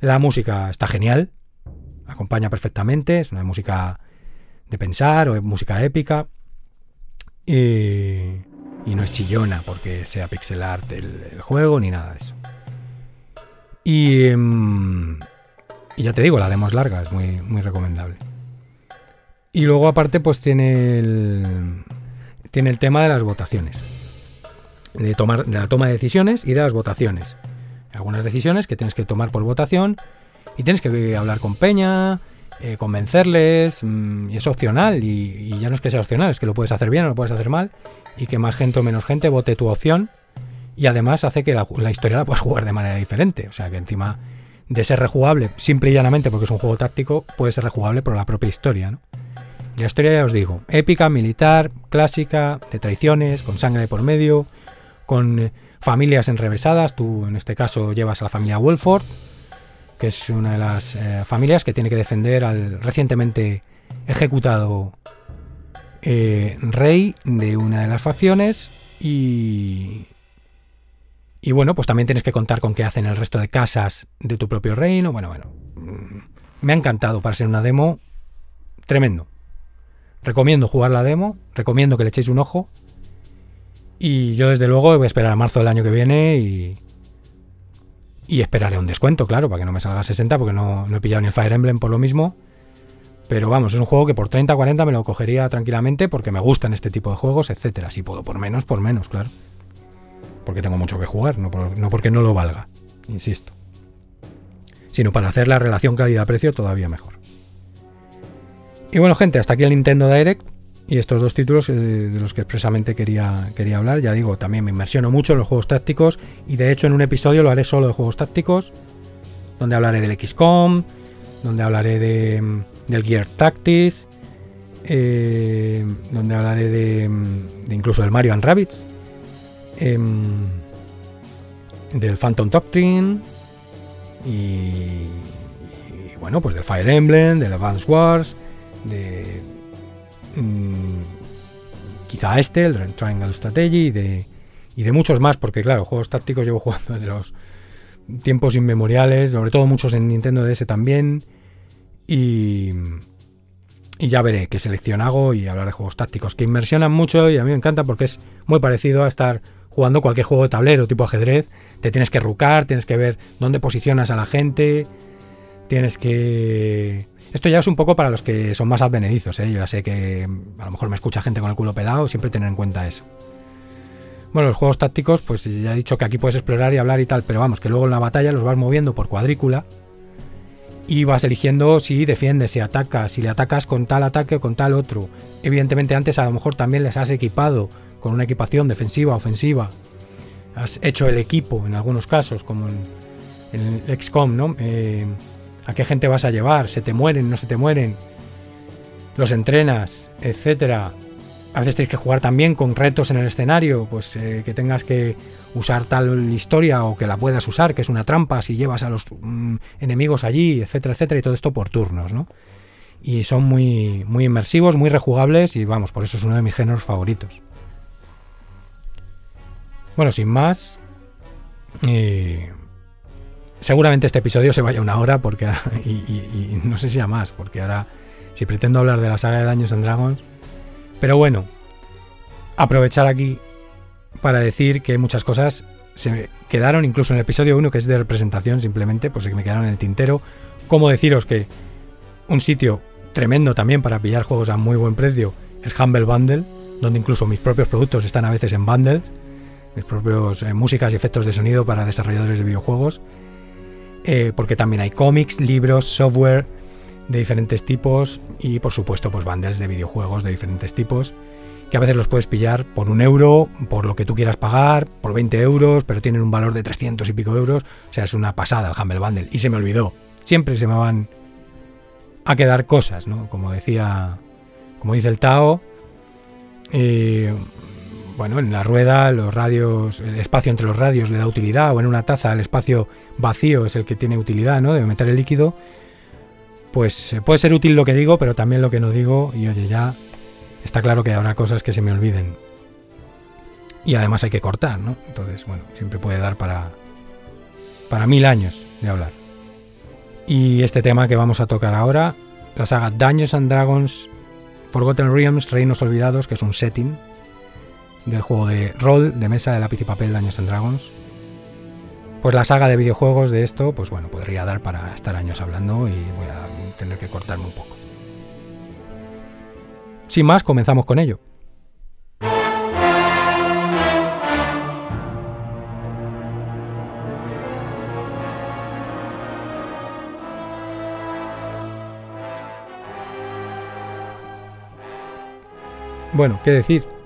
La música está genial, acompaña perfectamente, es una música de pensar o música épica. Y, no es chillona porque sea pixel art el, juego ni nada de eso. Y, em, y, ya te digo, la demo larga, es muy, muy recomendable. Y luego aparte pues tiene el, tiene el tema de las votaciones. De, tomar, de la toma de decisiones y de las votaciones. Algunas decisiones que tienes que tomar por votación y tienes que hablar con Peña, eh, convencerles, mm, es opcional, y, ya no es que sea opcional, es que lo puedes hacer bien o lo puedes hacer mal, y que más gente o menos gente vote tu opción, y además hace que la, historia la puedas jugar de manera diferente, o sea que encima de ser rejugable, simple y llanamente porque es un juego táctico, puede ser rejugable por la propia historia, la historia ya os digo, épica, militar, clásica, de traiciones, con sangre por medio, con eh, familias enrevesadas. Tú en este caso llevas a la familia Wolford, que es una de las eh, familias que tiene que defender al recientemente ejecutado eh, rey de una de las facciones y, y bueno, pues también tienes que contar con qué hacen el resto de casas de tu propio reino. Bueno, bueno, mm, me ha encantado para ser una demo tremendo. Recomiendo jugar la demo, recomiendo que le echéis un ojo. Y yo desde luego voy a esperar a marzo del año que viene y, y esperaré un descuento, claro, para que no me salga 60 porque no, he pillado ni el Fire Emblem por lo mismo. Pero vamos, es un juego que por 30 o 40 me lo cogería tranquilamente porque me gustan este tipo de juegos, etcétera. Si puedo por menos, por menos, claro. Porque tengo mucho que jugar, no, no porque no lo valga, insisto. Sino para hacer la relación calidad-precio todavía mejor. Y bueno, gente, hasta aquí el Nintendo Direct y estos dos títulos eh, de los que expresamente quería, quería hablar. Ya digo, también me inmersiono mucho en los juegos tácticos y de hecho en un episodio lo haré solo de juegos tácticos, donde hablaré del XCOM, donde hablaré de, del Gear Tactics, eh, donde hablaré de, incluso del Mario and Rabbits. Em, del Phantom Doctrine y, bueno, pues del Fire Emblem, del Advance Wars, de mm, quizá este, el Triangle Strategy y de, y de muchos más, porque claro, juegos tácticos llevo [LAUGHS] jugando desde los tiempos inmemoriales, sobre todo muchos en Nintendo DS también. Y, y ya veré qué selección hago y hablar de juegos tácticos que inmersionan mucho y a mí me encanta porque es muy parecido a estar jugando cualquier juego de tablero tipo ajedrez. Te tienes que rucar, tienes que ver dónde posicionas a la gente, tienes que... Esto ya es un poco para los que son más advenedizos, ¿eh? yo ya sé que a lo mejor me escucha gente con el culo pelado, siempre tener en cuenta eso. Bueno, los juegos tácticos, pues ya he dicho que aquí puedes explorar y hablar y tal, pero vamos, que luego en la batalla los vas moviendo por cuadrícula y vas eligiendo si defiendes, si atacas, si le atacas con tal ataque o con tal otro. Evidentemente antes a lo mejor también les has equipado con una equipación defensiva, ofensiva. Has hecho el equipo en algunos casos, como en, el XCOM, ¿no? Eh, ¿A qué gente vas a llevar? ¿Se te mueren? ¿No se te mueren? Los entrenas, etcétera a veces tienes que jugar también con retos en el escenario, pues eh, que tengas que usar tal historia o que la puedas usar, que es una trampa si llevas a los mm, enemigos allí, etcétera, etcétera, y todo esto por turnos, ¿no? Y son muy, muy inmersivos, muy rejugables y vamos, por eso es uno de mis géneros favoritos. Bueno, sin más, eh, seguramente este episodio se vaya una hora porque [LAUGHS] y, no sé si a más, porque ahora si pretendo hablar de la saga de Daños Dragons pero bueno, aprovechar aquí para decir que muchas cosas se quedaron, incluso en el episodio 1, que es de representación simplemente, pues que me quedaron en el tintero. Como deciros que un sitio tremendo también para pillar juegos a muy buen precio es Humble Bundle, donde incluso mis propios productos están a veces en bundles, mis propios eh, músicas y efectos de sonido para desarrolladores de videojuegos, eh, porque también hay cómics, libros, software, de diferentes tipos y por supuesto pues bundles de videojuegos de diferentes tipos que a veces los puedes pillar por un euro, por lo que tú quieras pagar, por 20 euros, pero tienen un valor de 300 y pico euros. O sea, es una pasada el Humble Bundle. Y se me olvidó. Siempre se me van a quedar cosas, ¿no? Como decía, como dice el Tao, eh, bueno, en la rueda, los radios, el espacio entre los radios le da utilidad, o en una taza el espacio vacío es el que tiene utilidad, ¿no? De meter el líquido pues eh, puede ser útil lo que digo, pero también lo que no digo, y oye, ya está claro que habrá cosas que se me olviden. Y además hay que cortar, ¿no? Entonces, bueno, siempre puede dar para, para mil años de hablar. Y este tema que vamos a tocar ahora, la saga Dungeons and Dragons Forgotten Realms, Reinos Olvidados, que es un setting del juego de rol de mesa de lápiz y papel Dungeons and Dragons pues la saga de videojuegos de esto, pues bueno, podría dar para estar años hablando y voy a tener que cortarme un poco. Sin más, comenzamos con ello. Bueno, ¿qué decir?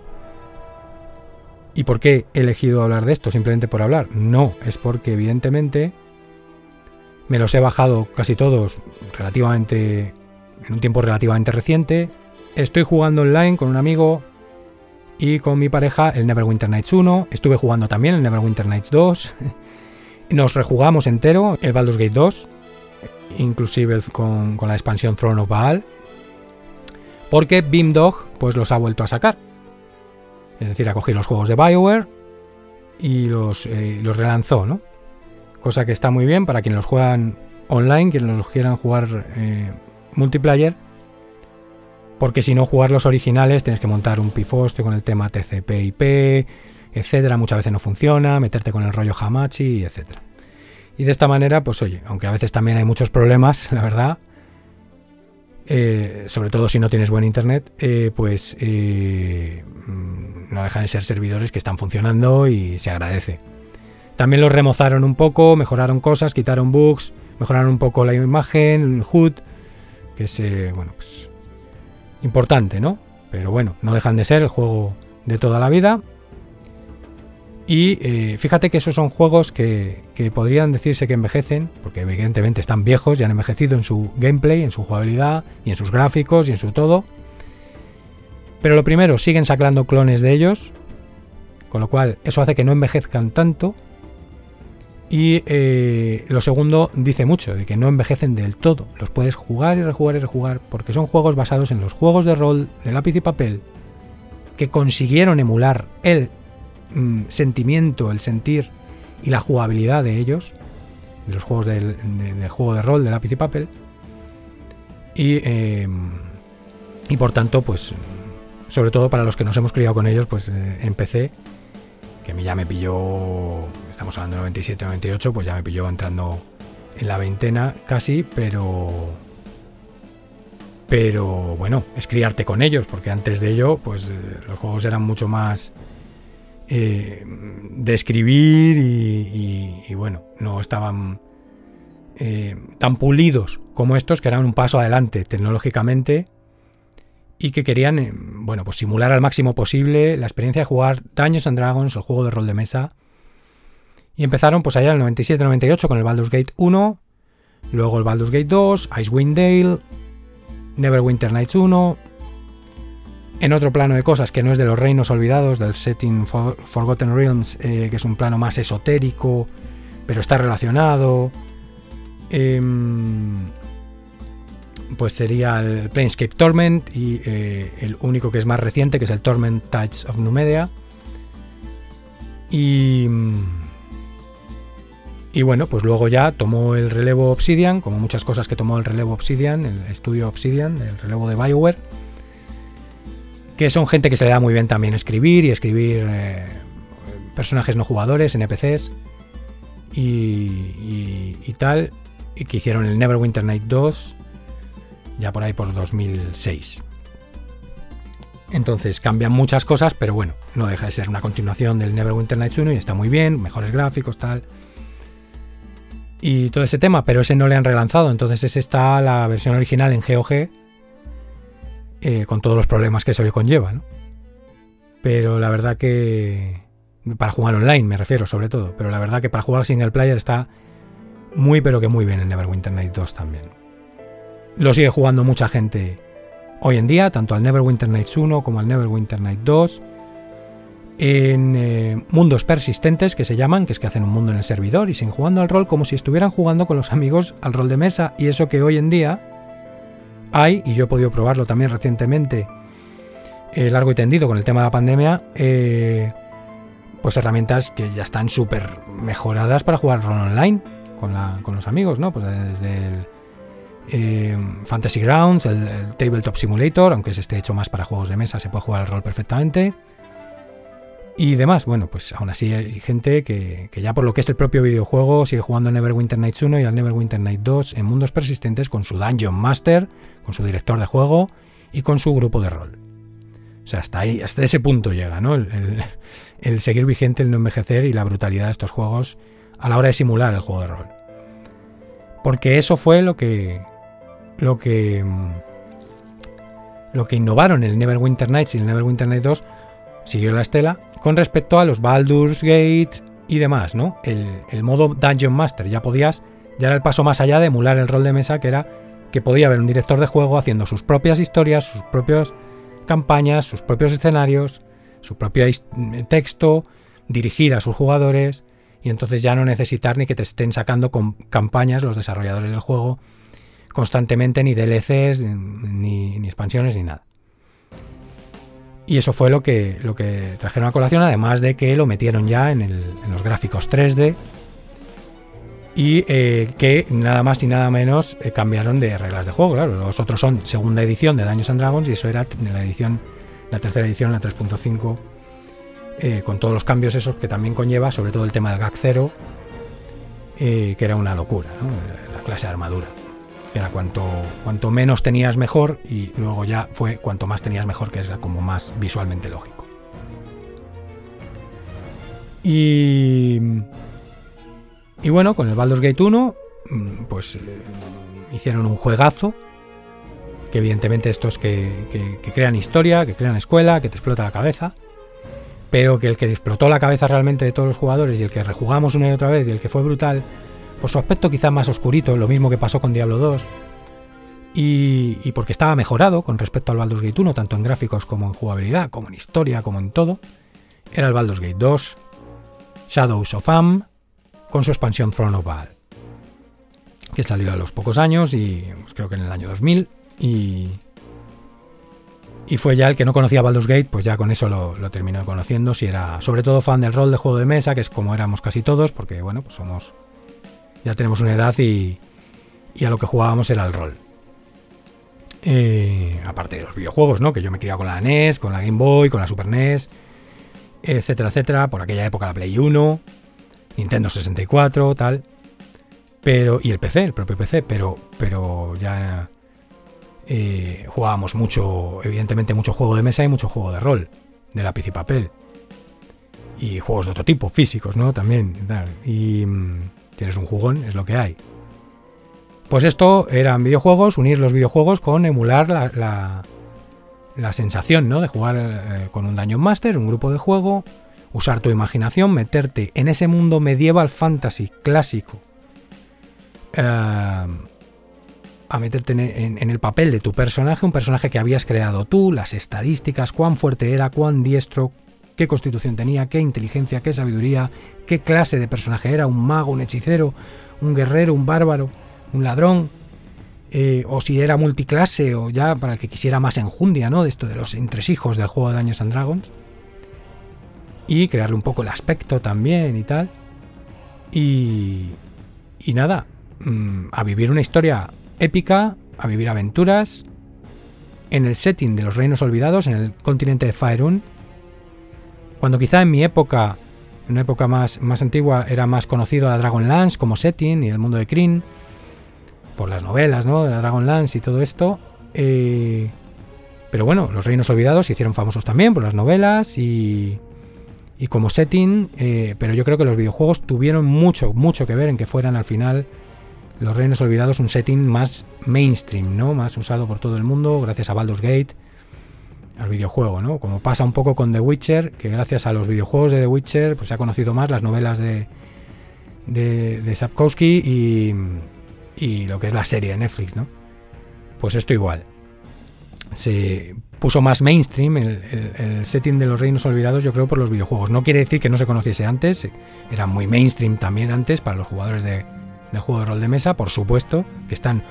¿Y por qué he elegido hablar de esto? Simplemente por hablar. No, es porque evidentemente me los he bajado casi todos relativamente en un tiempo relativamente reciente. Estoy jugando online con un amigo y con mi pareja el Neverwinter Nights 1. Estuve jugando también el Neverwinter Nights 2. [LAUGHS] Nos rejugamos entero el Baldur's Gate 2, inclusive con, con la expansión Throne of Baal. Porque Beamdog pues los ha vuelto a sacar. Es decir, ha cogido los juegos de Bioware y los, eh, relanzó, ¿no? Cosa que está muy bien para quienes los juegan online, quienes los quieran jugar eh, multiplayer. Porque si no jugar los originales tienes que montar un pifoste con el tema TCP/IP, etcétera. Muchas veces no funciona, meterte con el rollo Hamachi, etcétera. Y de esta manera, pues oye, aunque a veces también hay muchos problemas, [LAUGHS] la verdad, eh, sobre todo si no tienes buen internet, pues no dejan de ser servidores que están funcionando y se agradece. También los remozaron un poco, mejoraron cosas, quitaron bugs, mejoraron un poco la imagen, el HUD, que es, eh, bueno, pues importante, ¿no? Pero bueno, no dejan de ser el juego de toda la vida. Y eh, fíjate que esos son juegos que, que, podrían decirse que envejecen, porque evidentemente están viejos y han envejecido en su gameplay, en su jugabilidad y en sus gráficos y en su todo. Pero lo primero, siguen sacando clones de ellos, con lo cual eso hace que no envejezcan tanto. Y eh, lo segundo dice mucho, de que no envejecen del todo. Los puedes jugar y rejugar y rejugar, porque son juegos basados en los juegos de rol de lápiz y papel que consiguieron emular el mm, sentimiento, el sentir y la jugabilidad de ellos, de los juegos del, juego de rol de lápiz y papel. Y, eh, y por tanto, pues, sobre todo para los que nos hemos criado con ellos, pues eh, en PC, que a mí ya me pilló, estamos hablando de 97, 98, pues ya me pilló entrando en la veintena casi, pero pero bueno, es criarte con ellos, porque antes de ello, pues eh, los juegos eran mucho más eh, de escribir y, bueno, no estaban eh, tan pulidos como estos, que eran un paso adelante tecnológicamente y que querían, bueno, pues simular al máximo posible la experiencia de jugar Dungeons and Dragons, el juego de rol de mesa. Y empezaron pues allá en el 97-98 con el Baldur's Gate 1, luego el Baldur's Gate 2, Icewind Dale, Neverwinter Nights 1, en otro plano de cosas que no es de los reinos olvidados, del setting Forgotten Realms, eh, que es un plano más esotérico, pero está relacionado. Em, pues sería el Planescape Torment y eh, el único que es más reciente, que es el Torment Tides of Numedia. Y y bueno, pues luego ya tomó el relevo Obsidian, como muchas cosas que tomó el relevo Obsidian, el estudio Obsidian, el relevo de Bioware, que son gente que se le da muy bien también escribir y escribir eh, personajes no jugadores, NPCs y, tal, y que hicieron el Neverwinter Night 2 ya por ahí por 2006. Entonces cambian muchas cosas, pero bueno, no deja de ser una continuación del Neverwinter Nights 1 y está muy bien, mejores gráficos, tal y todo ese tema, pero ese no le han relanzado. Entonces ese está la versión original en GOG eh, con todos los problemas que eso conlleva. ¿no? Pero la verdad que para jugar online me refiero sobre todo, pero la verdad que para jugar single player está muy pero que muy bien el Neverwinter Night 2 también. Lo sigue jugando mucha gente hoy en día, tanto al Neverwinter Nights 1 como al Neverwinter Night 2 en eh, mundos persistentes que se llaman, que es que hacen un mundo en el servidor y siguen jugando al rol como si estuvieran jugando con los amigos al rol de mesa y eso que hoy en día hay, y yo he podido probarlo también recientemente, eh, largo y tendido con el tema de la pandemia, eh, pues herramientas que ya están súper mejoradas para jugar rol online con, los amigos, ¿no? Pues desde el Fantasy Grounds, el, el Tabletop Simulator, aunque se esté hecho más para juegos de mesa, se puede jugar al rol perfectamente y demás. Bueno, pues aún así hay gente que, ya por lo que es el propio videojuego sigue jugando al Neverwinter Nights 1 y al Neverwinter Night 2 en mundos persistentes con su Dungeon Master, con su director de juego y con su grupo de rol. O sea, hasta ahí, hasta ese punto llega, ¿no? El, seguir vigente, el no envejecer y la brutalidad de estos juegos a la hora de simular el juego de rol. Porque eso fue lo que. lo que. lo que innovaron el Neverwinter Nights y el Neverwinter Night 2 siguió la estela con respecto a los Baldur's Gate y demás, ¿no? El, modo Dungeon Master, ya podías, ya era el paso más allá de emular el rol de mesa, que era que podía haber un director de juego haciendo sus propias historias, sus propias campañas, sus propios escenarios, su propio texto, dirigir a sus jugadores y entonces ya no necesitar ni que te estén sacando con campañas los desarrolladores del juego constantemente, ni DLCs, ni expansiones, ni nada. Y eso fue lo que, lo que trajeron a colación, además de que lo metieron ya en, los gráficos 3D y eh, que nada más y nada menos eh, cambiaron de reglas de juego. Claro, los otros son segunda edición de Daños and Dragons y eso era la edición, la tercera edición, la 3.5, eh, con todos los cambios esos que también conlleva, sobre todo el tema del gag 0, que era una locura, la clase de armadura era cuanto, cuanto menos tenías mejor y luego ya fue cuanto más tenías mejor, que es como más visualmente lógico. Y, y bueno, con el Baldur's Gate 1, mm, pues eh, hicieron un juegazo, que evidentemente estos que, que, que crean historia, que crean escuela, que te explota la cabeza, pero que el que explotó la cabeza realmente de todos los jugadores y el que rejugamos una y otra vez y el que fue brutal por su aspecto quizá más oscurito, lo mismo que pasó con Diablo 2, y, porque estaba mejorado con respecto al Baldur's Gate 1, tanto en gráficos como en jugabilidad, como en historia, como en todo, era el Baldur's Gate 2, Shadows of Am, con su expansión Throne of Baal, que salió a los pocos años y pues, creo que en el año 2000 y, y fue ya el que no conocía Baldur's Gate, pues ya con eso lo, lo, terminó conociendo, si era sobre todo fan del rol de juego de mesa, que es como éramos casi todos, porque bueno, pues somos ya tenemos una edad y, y a lo que jugábamos era el rol. Eh, aparte de los videojuegos, ¿no? Que yo me criaba con la NES, con la Game Boy, con la Super NES, etcétera, etcétera. Por aquella época la Play 1, Nintendo 64, tal. Pero, y el PC, el propio PC, pero, pero ya eh, jugábamos mucho, evidentemente, mucho juego de mesa y mucho juego de rol, de lápiz y papel. Y juegos de otro tipo, físicos, ¿no? También. Y mm, tienes un jugón, es lo que hay. Pues esto eran videojuegos, unir los videojuegos con emular la, la, sensación ¿no? de jugar eh, con un Dungeon Master, un grupo de juego, usar tu imaginación, meterte en ese mundo medieval fantasy clásico, eh, a meterte en, en, el papel de tu personaje, un personaje que habías creado tú, las estadísticas, cuán fuerte era, cuán diestro, qué constitución tenía, qué inteligencia, qué sabiduría, qué clase de personaje era, un mago, un hechicero, un guerrero, un bárbaro un ladrón, eh, o si era multiclase, o ya para el que quisiera más enjundia, ¿no? De esto de los entresijos del juego de Dungeons and Dragons. Y crearle un poco el aspecto también y tal. Y, y nada, mm, a vivir una historia épica, a vivir aventuras, en el setting de los reinos olvidados, en el continente de Faerun, cuando quizá en mi época, en una época más, más antigua, era más conocido la Dragonlance como setting y el mundo de Kryn, por las novelas, ¿no? De la Dragonlance y todo esto. Eh, pero bueno, los Reinos Olvidados se hicieron famosos también por las novelas y, y como setting, eh, pero yo creo que los videojuegos tuvieron mucho, mucho que ver en que fueran al final los Reinos Olvidados un setting más mainstream, ¿no? Más usado por todo el mundo, gracias a Baldur's Gate, al videojuego, ¿no? Como pasa un poco con The Witcher, que gracias a los videojuegos de The Witcher, pues se ha conocido más las novelas de, de, de Sapkowski y, y lo que es la serie de Netflix, ¿no? Pues esto igual. Se puso más mainstream el, setting de los reinos olvidados, yo creo, por los videojuegos. No quiere decir que no se conociese antes, era muy mainstream también antes para los jugadores de, del juego de rol de mesa, por supuesto, que están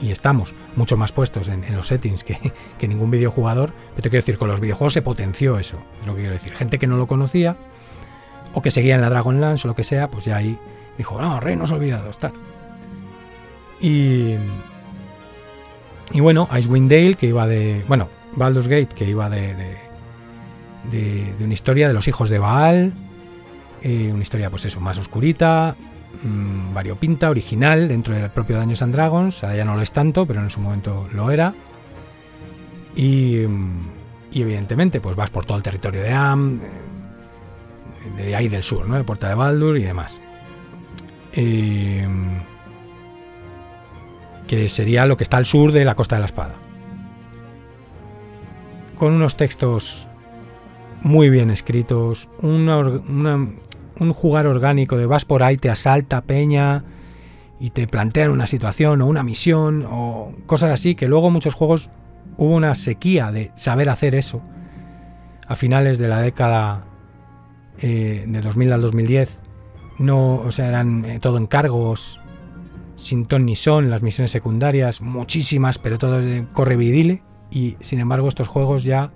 y estamos mucho más puestos en, los settings que, que, ningún videojugador. Pero te quiero decir, con los videojuegos se potenció eso, es lo que quiero decir. Gente que no lo conocía o que seguía en la Dragonlance o lo que sea, pues ya ahí dijo, no, reinos olvidados, tal. Y, y bueno, Icewind Dale, que iba de. Bueno, Baldur's Gate, que iba de, de, una historia de los hijos de Baal. Eh, una historia, pues eso, más oscurita, mmm, variopinta, original, dentro del propio Dungeons and Dragons. Ahora ya no lo es tanto, pero en su momento lo era. Y, y evidentemente, pues vas por todo el territorio de Am, de ahí del sur, ¿no? De Puerta de Baldur y demás. Eh, que sería lo que está al sur de la Costa de la Espada. Con unos textos muy bien escritos, un jugar orgánico de vas por ahí, te asalta Peña y te plantean una situación o una misión o cosas así, que luego muchos juegos hubo una sequía de saber hacer eso. A finales de la década eh, de 2000 al 2010, no, o sea, eran eh, todo encargos sin ton ni son, las misiones secundarias, muchísimas, pero todas de correvidile. Y sin embargo, estos juegos ya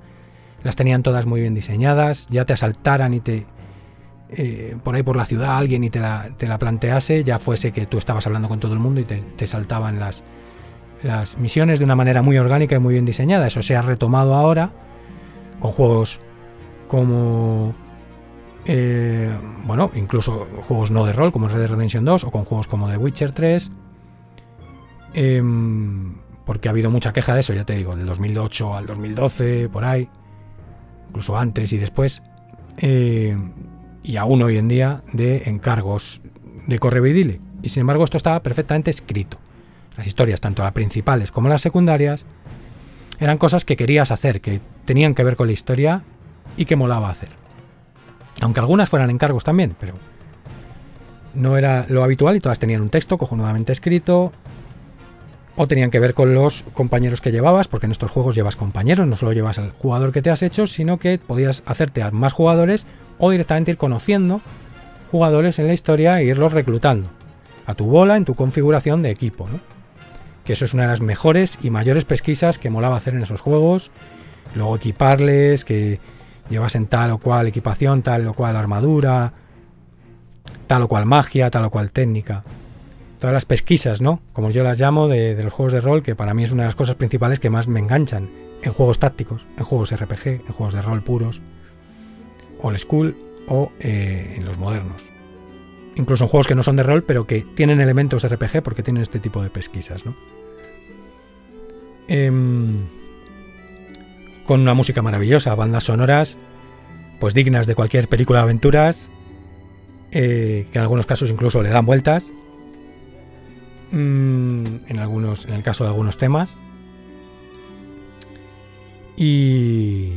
las tenían todas muy bien diseñadas, ya te asaltaran y te. Eh, por ahí por la ciudad alguien y te la, te la, plantease, ya fuese que tú estabas hablando con todo el mundo y te, saltaban las, las misiones de una manera muy orgánica y muy bien diseñada. Eso se ha retomado ahora con juegos como eh, bueno, incluso juegos no de rol como Red Dead Redemption 2 o con juegos como The Witcher 3. Em, porque ha habido mucha queja de eso, ya te digo, del 2008 al 2012, por ahí. Incluso antes y después. Eh, y aún hoy en día de encargos de correvidile. Y sin embargo esto estaba perfectamente escrito. Las historias, tanto las principales como las secundarias, eran cosas que querías hacer, que tenían que ver con la historia y que molaba hacer. Aunque algunas fueran encargos también, pero no era lo habitual y todas tenían un texto cojonudamente escrito o tenían que ver con los compañeros que llevabas, porque en estos juegos llevas compañeros, no solo llevas al jugador que te has hecho, sino que podías hacerte a más jugadores o directamente ir conociendo jugadores en la historia e irlos reclutando a tu bola en tu configuración de equipo. ¿no? Que eso es una de las mejores y mayores pesquisas que molaba hacer en esos juegos. Luego equiparles, que llevasen tal o cual equipación, tal o cual armadura, tal o cual magia, tal o cual técnica. Todas las pesquisas, ¿no? Como yo las llamo, de, los juegos de rol, que para mí es una de las cosas principales que más me enganchan. En juegos tácticos, en juegos RPG, en juegos de rol puros, old school o eh, en los modernos. Incluso en juegos que no son de rol, pero que tienen elementos RPG porque tienen este tipo de pesquisas, ¿no? Em, con una música maravillosa, bandas sonoras, pues dignas de cualquier película de aventuras, eh, que en algunos casos incluso le dan vueltas, mm, en, algunos, en el caso de algunos temas. Y...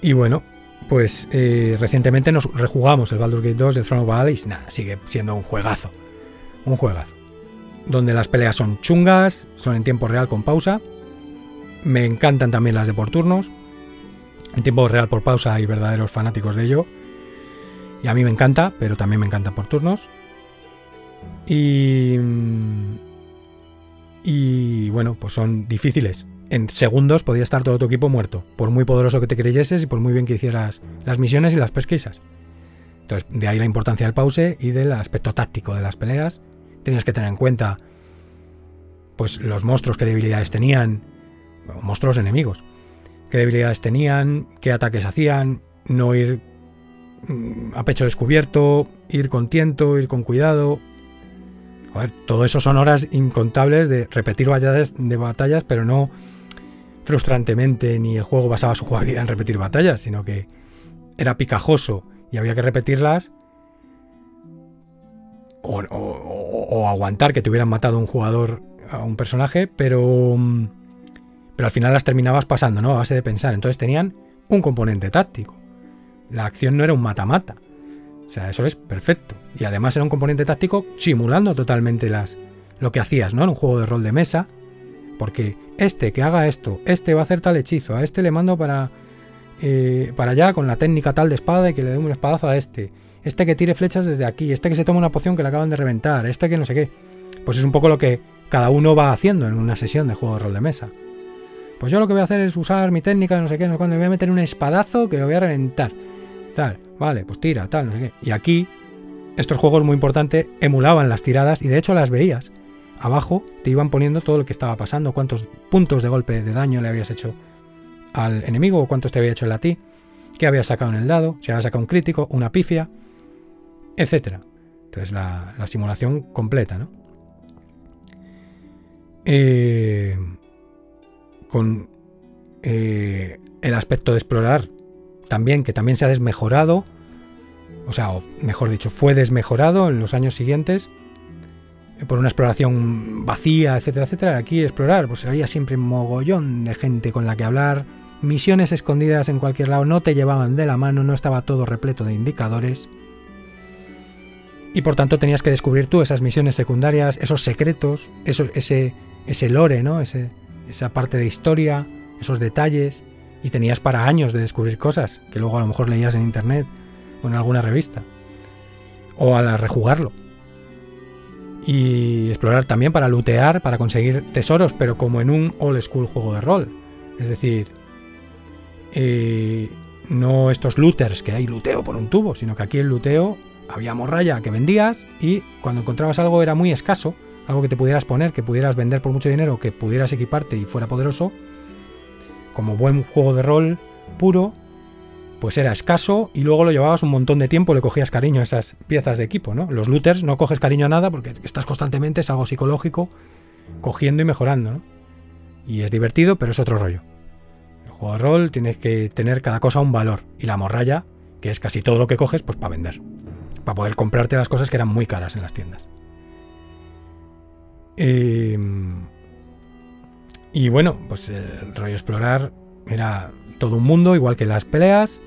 Y bueno, pues eh, recientemente nos rejugamos el Baldur's Gate 2 de Throne of Valleys. Nada, sigue siendo un juegazo. Un juegazo. Donde las peleas son chungas, son en tiempo real con pausa. Me encantan también las de por turnos. En tiempo real por pausa hay verdaderos fanáticos de ello. Y a mí me encanta, pero también me encantan por turnos. Y. Y bueno, pues son difíciles en segundos podía estar todo tu equipo muerto, por muy poderoso que te creyeses y por muy bien que hicieras las misiones y las pesquisas. Entonces, de ahí la importancia del pause y del aspecto táctico de las peleas. Tenías que tener en cuenta pues los monstruos qué debilidades tenían, monstruos enemigos, qué debilidades tenían, qué ataques hacían, no ir mm, a pecho descubierto, ir con tiento, ir con cuidado, Todo eso son horas incontables de repetir batallas, de batallas, pero no frustrantemente ni el juego basaba su jugabilidad en repetir batallas, sino que era picajoso y había que repetirlas o, aguantar que te hubieran matado un jugador a un personaje, pero, pero al final las terminabas pasando, ¿no? A base de pensar. Entonces tenían un componente táctico. La acción no era un mata-mata. O sea, eso es perfecto. Y además era un componente táctico simulando totalmente las, lo que hacías, ¿no? En un juego de rol de mesa porque este que haga esto, este va a hacer tal hechizo, a este le mando para, eh, para allá con la técnica tal de espada y que le dé un espadazo a este. Este que tire flechas desde aquí, este que se toma una poción que le acaban de reventar, este que no sé qué. Pues es un poco lo que cada uno va haciendo en una sesión de juego de rol de mesa. Pues yo lo que voy a hacer es usar mi técnica, no sé qué, no sé cuándo, voy a meter un espadazo que lo voy a reventar. Tal, vale, pues tira, tal, no sé qué. Y aquí, estos juegos muy importantes emulaban las tiradas y de hecho las veías abajo te iban poniendo todo lo que estaba pasando, cuántos puntos de golpe de daño le habías hecho al enemigo o cuántos te había hecho él a ti, qué había sacado en el dado, si había sacado un crítico, una pifia, etc. Entonces la, simulación completa, ¿no? Eh, con eh, el aspecto de explorar también, que también se ha desmejorado, o sea, mejor dicho, fue desmejorado en los años siguientes por una exploración vacía, etcétera, etcétera. Aquí explorar, pues había siempre un mogollón de gente con la que hablar, misiones escondidas en cualquier lado, no te llevaban de la mano, no estaba todo repleto de indicadores. Y por tanto tenías que descubrir tú esas misiones secundarias, esos secretos, ese, ese lore, ¿no? Ese, esa parte de historia, esos detalles. Y tenías para años de descubrir cosas que luego a lo mejor leías en internet o en alguna revista. O al rejugarlo y explorar también para lootear, para conseguir tesoros, pero como en un old school juego de rol. Es decir, eh, no estos looters que hay luteo por un tubo, sino que aquí el luteo había morralla que vendías y cuando encontrabas algo era muy escaso, algo que te pudieras poner, que pudieras vender por mucho dinero, que pudieras equiparte y fuera poderoso, como buen juego de rol puro, pues era escaso y luego lo llevabas un montón de tiempo, le cogías cariño a esas piezas de equipo, ¿no? Los looters no coges cariño a nada porque estás constantemente, es algo psicológico, cogiendo y mejorando, ¿no? Y es divertido, pero es otro rollo. El juego de rol tienes que tener cada cosa un valor y la morralla, que es casi todo lo que coges, pues para vender, para poder comprarte las cosas que eran muy caras en las tiendas. Em, y bueno, pues el rollo explorar era todo un mundo, igual que las peleas,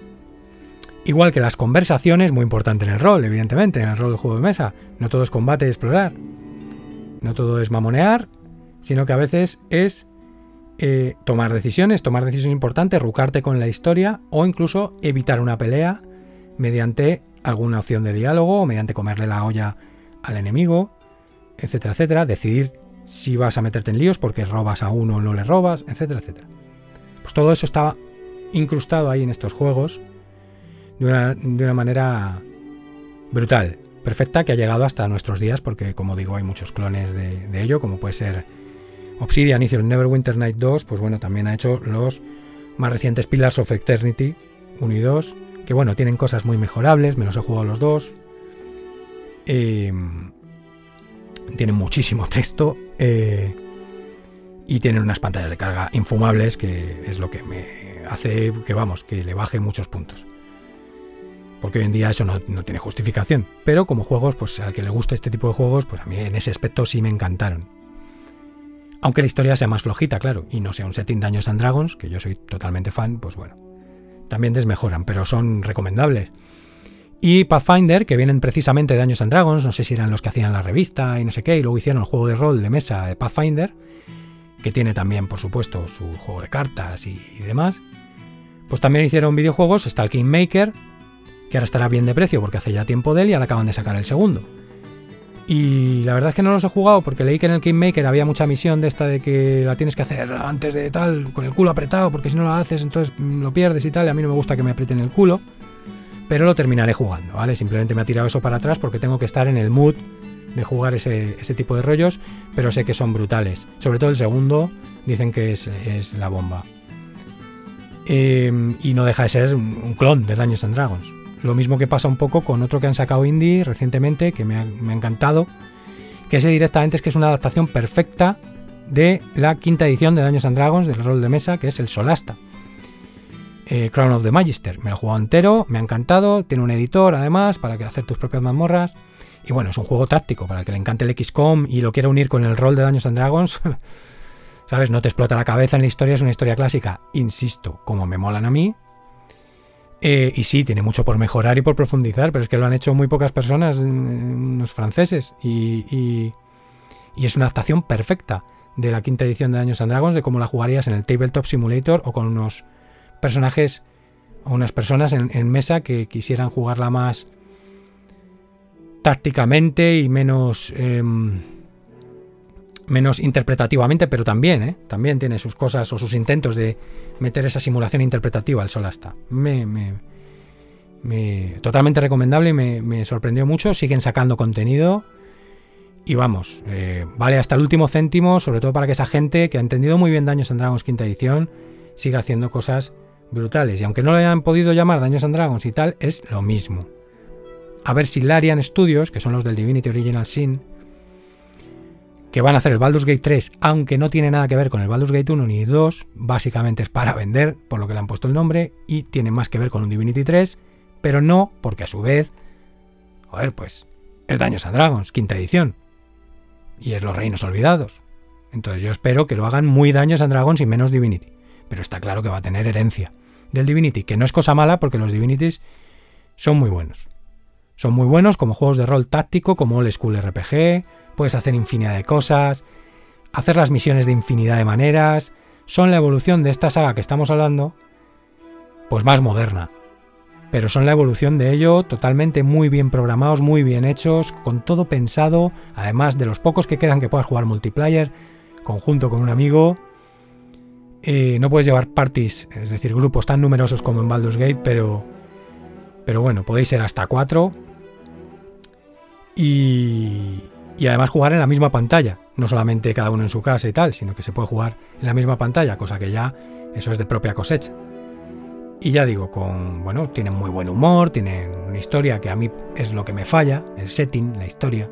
igual que las conversaciones, muy importante en el rol, evidentemente, en el rol del juego de mesa. No todo es combate y explorar, no todo es mamonear, sino que a veces es eh, tomar decisiones, tomar decisiones importantes, rucarte con la historia o incluso evitar una pelea mediante alguna opción de diálogo, o mediante comerle la olla al enemigo, etcétera, etcétera. Decidir si vas a meterte en líos porque robas a uno o no le robas, etcétera, etcétera. Pues todo eso estaba incrustado ahí en estos juegos de una, manera brutal, perfecta, que ha llegado hasta nuestros días porque, como digo, hay muchos clones de, de ello, como puede ser Obsidian hizo el Neverwinter Night 2, pues bueno, también ha hecho los más recientes Pillars of Eternity 1 y 2, que bueno, tienen cosas muy mejorables, me los he jugado los dos. Em, tienen muchísimo texto eh, y tienen unas pantallas de carga infumables, que es lo que me hace que vamos, que le baje muchos puntos. Porque hoy en día eso no, tiene justificación. Pero como juegos, pues al que le guste este tipo de juegos, pues a mí en ese aspecto sí me encantaron. Aunque la historia sea más flojita, claro, y no sea un setting Daños and Dragons, que yo soy totalmente fan, pues bueno, también desmejoran, pero son recomendables. Y Pathfinder, que vienen precisamente de Daños and Dragons, no sé si eran los que hacían la revista y no sé qué, y luego hicieron el juego de rol de mesa de Pathfinder, que tiene también, por supuesto, su juego de cartas y, demás. Pues también hicieron videojuegos, está el Kingmaker, que ahora estará bien de precio porque hace ya tiempo de él y ahora acaban de sacar el segundo. Y la verdad es que no los he jugado porque leí que en el Kingmaker había mucha misión de esta de que la tienes que hacer antes de tal, con el culo apretado, porque si no lo haces entonces lo pierdes y tal. Y a mí no me gusta que me aprieten el culo. Pero lo terminaré jugando, ¿vale? Simplemente me ha tirado eso para atrás porque tengo que estar en el mood de jugar ese, tipo de rollos, pero sé que son brutales. Sobre todo el segundo, dicen que es, la bomba. Em, y no deja de ser un, clon de Dungeons and Dragons. Lo mismo que pasa un poco con otro que han sacado indie recientemente, que me ha, encantado, que ese directamente es que es una adaptación perfecta de la quinta edición de Daños and Dragons, del rol de mesa, que es el Solasta. Eh, Crown of the Magister. Me lo he jugado entero, me ha encantado, tiene un editor además para hacer tus propias mazmorras. Y bueno, es un juego táctico para el que le encante el XCOM y lo quiera unir con el rol de Daños and Dragons. [LAUGHS] ¿Sabes? No te explota la cabeza en la historia, es una historia clásica. Insisto, como me molan a mí, eh, y sí, tiene mucho por mejorar y por profundizar, pero es que lo han hecho muy pocas personas, unos franceses, y, es una adaptación perfecta de la quinta edición de Daños and Dragons, de cómo la jugarías en el Tabletop Simulator o con unos personajes o unas personas en, mesa que quisieran jugarla más tácticamente y menos... Em, menos interpretativamente, pero también, ¿eh? también tiene sus cosas o sus intentos de meter esa simulación interpretativa al Solasta. Me, me, me, totalmente recomendable y me, sorprendió mucho. Siguen sacando contenido y vamos, eh, vale hasta el último céntimo, sobre todo para que esa gente que ha entendido muy bien Daños and Dragons quinta edición siga haciendo cosas brutales. Y aunque no lo hayan podido llamar Daños and Dragons y tal, es lo mismo. A ver si Larian Studios, que son los del Divinity Original Sin, que van a hacer el Baldur's Gate 3, aunque no tiene nada que ver con el Baldur's Gate 1 ni 2, básicamente es para vender, por lo que le han puesto el nombre, y tiene más que ver con un Divinity 3, pero no porque a su vez, joder, pues es Daños a Dragons, quinta edición, y es Los Reinos Olvidados. Entonces yo espero que lo hagan muy Daños a Dragons y menos Divinity, pero está claro que va a tener herencia del Divinity, que no es cosa mala porque los Divinities son muy buenos. Son muy buenos como juegos de rol táctico, como Old School RPG, puedes hacer infinidad de cosas, hacer las misiones de infinidad de maneras, son la evolución de esta saga que estamos hablando, pues más moderna. Pero son la evolución de ello totalmente muy bien programados, muy bien hechos, con todo pensado, además de los pocos que quedan que puedas jugar multiplayer, conjunto con un amigo. Eh, no puedes llevar parties, es decir, grupos tan numerosos como en Baldur's Gate, pero, pero bueno, podéis ser hasta cuatro. Y, y además jugar en la misma pantalla, no solamente cada uno en su casa y tal, sino que se puede jugar en la misma pantalla, cosa que ya eso es de propia cosecha. Y ya digo, con bueno, tiene muy buen humor, tiene una historia que a mí es lo que me falla, el setting, la historia.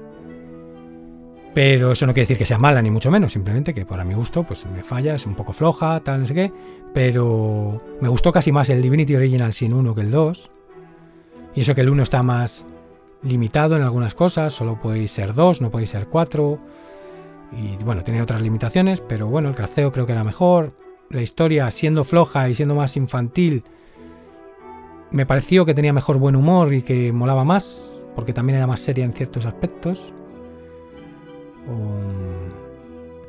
Pero eso no quiere decir que sea mala ni mucho menos, simplemente que para mi gusto pues me falla, es un poco floja, tal, no sé qué, pero me gustó casi más el Divinity Original sin 1 que el 2. Y eso que el 1 está más limitado en algunas cosas, solo podéis ser dos, no podéis ser cuatro. Y bueno, tiene otras limitaciones, pero bueno, el crafeo creo que era mejor. La historia, siendo floja y siendo más infantil, me pareció que tenía mejor buen humor y que molaba más, porque también era más seria en ciertos aspectos.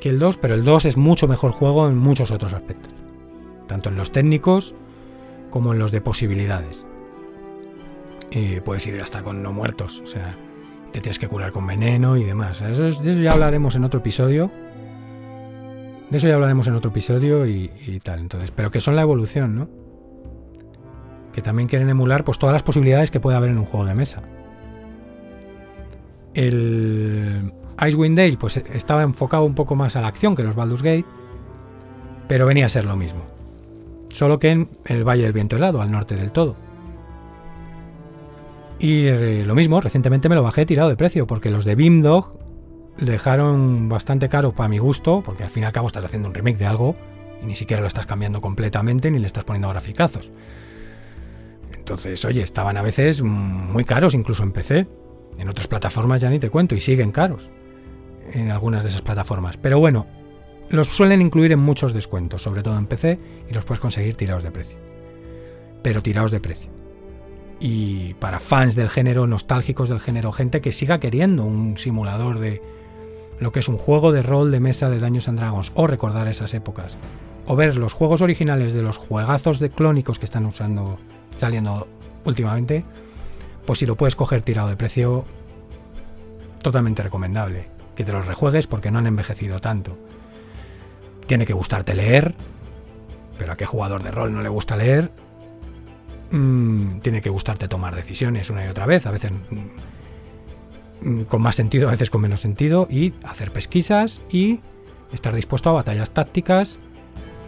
Que el 2, pero el 2 es mucho mejor juego en muchos otros aspectos. Tanto en los técnicos como en los de posibilidades. Y puedes ir hasta con no muertos, o sea, te tienes que curar con veneno y demás. Eso, de eso ya hablaremos en otro episodio. De eso ya hablaremos en otro episodio y, y, tal. Entonces, pero que son la evolución, ¿no? Que también quieren emular pues todas las posibilidades que puede haber en un juego de mesa. El Icewind Dale pues estaba enfocado un poco más a la acción que los Baldur's Gate, pero venía a ser lo mismo. Solo que en el Valle del Viento Helado, al norte del todo. Y eh, lo mismo, recientemente me lo bajé tirado de precio, porque los de Beamdog dejaron bastante caro para mi gusto, porque al fin y al cabo estás haciendo un remake de algo y ni siquiera lo estás cambiando completamente ni le estás poniendo graficazos. Entonces, oye, estaban a veces muy caros, incluso en PC. En otras plataformas ya ni te cuento, y siguen caros en algunas de esas plataformas. Pero bueno, los suelen incluir en muchos descuentos, sobre todo en PC, y los puedes conseguir tirados de precio. Pero tirados de precio. Y para fans del género, nostálgicos del género, gente que siga queriendo un simulador de lo que es un juego de rol de mesa de Daños and Dragons, o recordar esas épocas, o ver los juegos originales de los juegazos de clónicos que están usando, saliendo últimamente, pues si lo puedes coger tirado de precio, totalmente recomendable. Que te los rejuegues porque no han envejecido tanto. Tiene que gustarte leer, pero a qué jugador de rol no le gusta leer. Mm, tiene que gustarte tomar decisiones una y otra vez, a veces mm, con más sentido, a veces con menos sentido, y hacer pesquisas y estar dispuesto a batallas tácticas,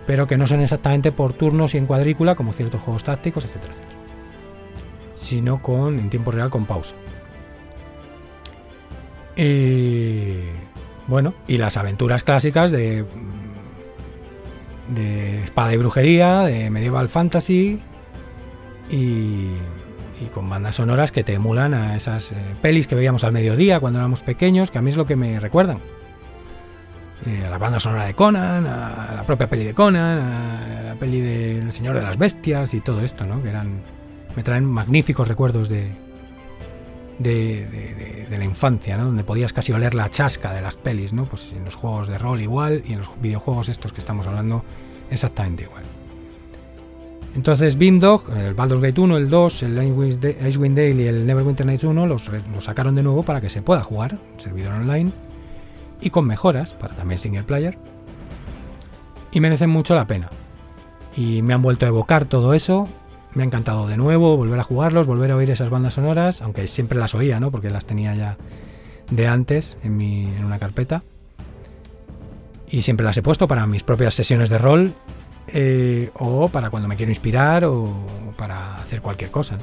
pero que no son exactamente por turnos y en cuadrícula como ciertos juegos tácticos, etcétera sino con en tiempo real con pausa. Y bueno, y las aventuras clásicas de de espada y brujería, de medieval fantasy y, con bandas sonoras que te emulan a esas eh, pelis que veíamos al mediodía cuando éramos pequeños, que a mí es lo que me recuerdan. Eh, a la banda sonora de Conan, a la propia peli de Conan, a la peli del Señor de las Bestias y todo esto, ¿no? Que eran me traen magníficos recuerdos de, de, la infancia, donde podías casi oler la chasca de las pelis, ¿no? pues en los juegos de rol igual y en los videojuegos estos que estamos hablando exactamente igual. Entonces Beamdog, el Baldur's Gate 1, el 2, el Icewind Dale y el Neverwinter Nights 1 los, los, sacaron de nuevo para que se pueda jugar, servidor online, y con mejoras para también single player. Y merecen mucho la pena. Y me han vuelto a evocar todo eso me ha encantado de nuevo volver a jugarlos, volver a oír esas bandas sonoras, aunque siempre las oía, ¿no? Porque las tenía ya de antes en, mi, en una carpeta. Y siempre las he puesto para mis propias sesiones de rol eh, o para cuando me quiero inspirar o para hacer cualquier cosa.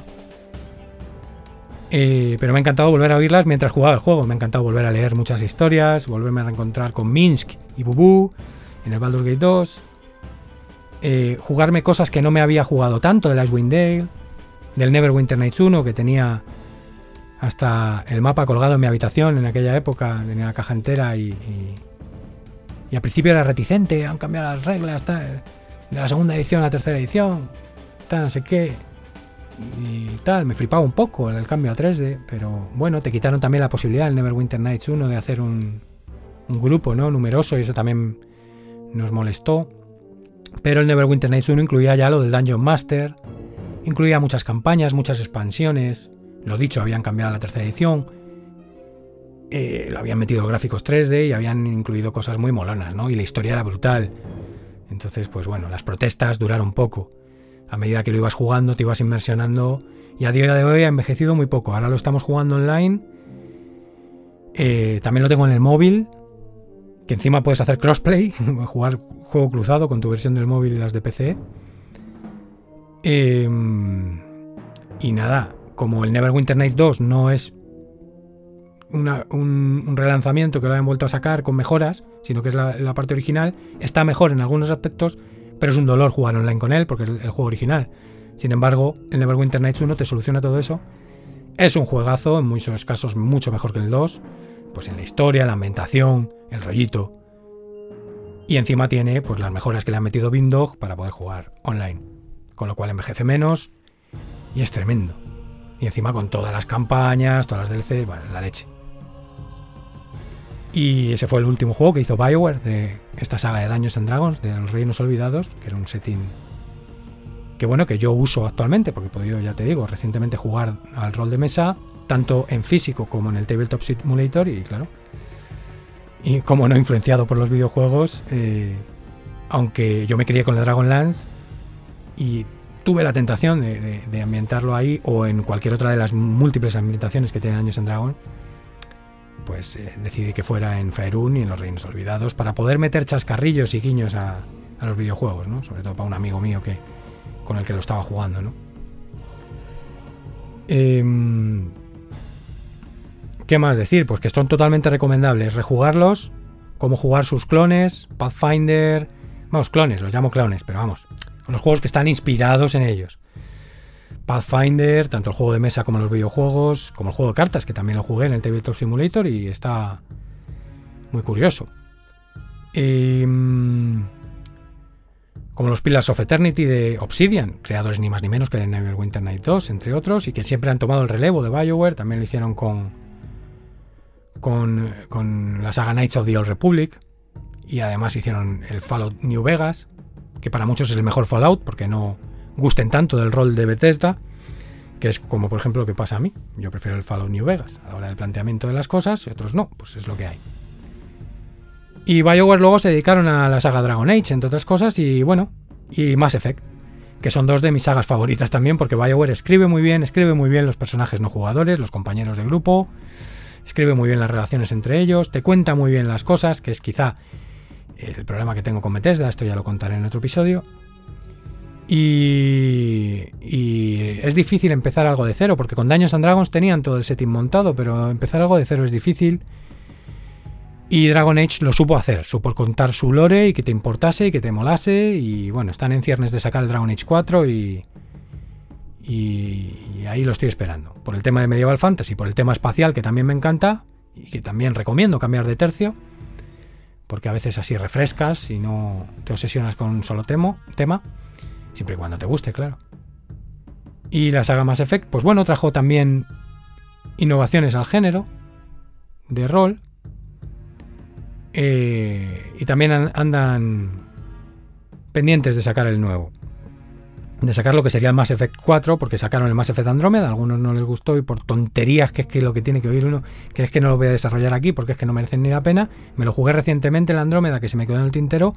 Eh, pero me ha encantado volver a oírlas mientras jugaba el juego. Me ha encantado volver a leer muchas historias, volverme a reencontrar con Minsk y Bubu en el Baldur's Gate 2. Eh, jugarme cosas que no me había jugado tanto, del Icewind Dale, del Neverwinter Nights 1, que tenía hasta el mapa colgado en mi habitación en aquella época, tenía la caja entera y, y, al principio era reticente, han cambiado las reglas de la segunda edición a la tercera edición, tal, no sé qué. Y tal, me flipaba un poco el cambio a 3D, pero bueno, te quitaron también la posibilidad el Neverwinter Nights 1 de hacer un, un grupo ¿no? numeroso y eso también nos molestó. Pero el Neverwinter Nights 1 incluía ya lo del Dungeon Master, incluía muchas campañas, muchas expansiones, lo dicho, habían cambiado la tercera edición, eh, lo habían metido gráficos 3D y habían incluido cosas muy molonas, ¿no? Y la historia era brutal. Entonces, pues bueno, las protestas duraron poco. A medida que lo ibas jugando, te ibas inmersionando y a día de hoy ha envejecido muy poco. Ahora lo estamos jugando online. Eh, también lo tengo en el móvil, que encima puedes hacer crossplay, [LAUGHS] jugar juego cruzado con tu versión del móvil y las de PC. Em, y nada, como el Neverwinter Nights 2 no es un, relanzamiento que lo hayan vuelto a sacar con mejoras, sino que es la, parte original, está mejor en algunos aspectos, pero es un dolor jugar online con él porque es el, juego original. Sin embargo, el Neverwinter Nights 1 te soluciona todo eso. Es un juegazo, en muchos casos mucho mejor que el 2, pues en la historia, la ambientación, el rollito. Y encima tiene pues, las mejoras que le ha metido Bindog para poder jugar online. Con lo cual envejece menos y es tremendo. Y encima con todas las campañas, todas las DLC, bueno, la leche. Y ese fue el último juego que hizo Bioware de esta saga de Daños and Dragons, de los Reinos Olvidados, que era un setting que bueno, que yo uso actualmente, porque he podido, ya te digo, recientemente jugar al rol de mesa, tanto en físico como en el Tabletop Simulator, y claro, y como no influenciado por los videojuegos, eh, aunque yo me crié con el Dragonlance y tuve la tentación de, ambientarlo ahí o en cualquier otra de las múltiples ambientaciones que tienen años en Dragon, pues eh, decidí que fuera en Faerun y en los Reinos Olvidados para poder meter chascarrillos y guiños a, los videojuegos, ¿no? Sobre todo para un amigo mío que, con el que lo estaba jugando, ¿no? Em, ¿Qué más decir? Pues que son totalmente recomendables. Rejugarlos, como jugar sus clones, Pathfinder. Vamos, clones, los llamo clones, pero vamos. Los juegos que están inspirados en ellos. Pathfinder, tanto el juego de mesa como los videojuegos, como el juego de cartas, que también lo jugué en el Tabletop Simulator y está muy curioso. Em, como los Pillars of Eternity de Obsidian, creadores ni más ni menos que de Neverwinter Night 2, entre otros, y que siempre han tomado el relevo de BioWare, también lo hicieron con, con, la saga Knights of the Old Republic y además hicieron el Fallout New Vegas, que para muchos es el mejor Fallout porque no gusten tanto del rol de Bethesda, que es como por ejemplo lo que pasa a mí. Yo prefiero el Fallout New Vegas a la hora del planteamiento de las cosas y otros no, pues es lo que hay. Y BioWare luego se dedicaron a la saga Dragon Age, entre otras cosas, y bueno, y Mass Effect, que son dos de mis sagas favoritas también, porque BioWare escribe muy bien, escribe muy bien los personajes no jugadores, los compañeros de grupo, escribe muy bien las relaciones entre ellos, te cuenta muy bien las cosas, que es quizá el problema que tengo con Bethesda, esto ya lo contaré en otro episodio. Y, es difícil empezar algo de cero, porque con Daños and Dragons tenían todo el setting montado, pero empezar algo de cero es difícil. Y Dragon Age lo supo hacer, supo contar su lore y que te importase y que te molase. Y bueno, están en ciernes de sacar el Dragon Age 4 y, y, ahí lo estoy esperando. Por el tema de Medieval Fantasy, por el tema espacial que también me encanta y que también recomiendo cambiar de tercio, porque a veces así refrescas y no te obsesionas con un solo tema, siempre y cuando te guste, claro. Y la saga Mass Effect, pues bueno, trajo también innovaciones al género de rol. Eh, y también andan pendientes de sacar el nuevo de sacar lo que sería el Mass Effect 4, porque sacaron el Mass Effect Andromeda, a algunos no les gustó y por tonterías que es que lo que tiene que oír uno, que es que no lo voy a desarrollar aquí porque es que no merecen ni la pena. Me lo jugué recientemente el Andrómeda, que se me quedó en el tintero,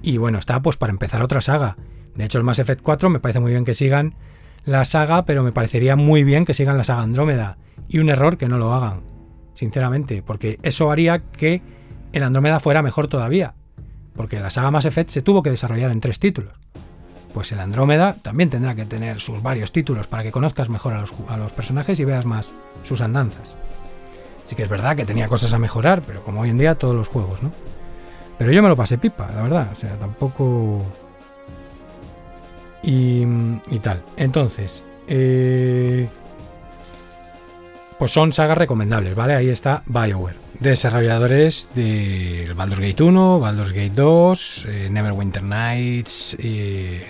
y bueno, está pues para empezar otra saga. De hecho, el Mass Effect 4 me parece muy bien que sigan la saga, pero me parecería muy bien que sigan la saga Andrómeda. Y un error que no lo hagan, sinceramente, porque eso haría que el Andrómeda fuera mejor todavía. Porque la saga Mass Effect se tuvo que desarrollar en tres títulos pues el Andrómeda también tendrá que tener sus varios títulos para que conozcas mejor a los, personajes y veas más sus andanzas. Sí que es verdad que tenía cosas a mejorar, pero como hoy en día todos los juegos, ¿no? Pero yo me lo pasé pipa, la verdad, o sea, tampoco... Y, tal. Entonces, eh, pues son sagas recomendables, ¿vale? Ahí está BioWare. Desarrolladores de Baldur's Gate 1, Baldur's Gate 2, eh, Neverwinter Nights, eh,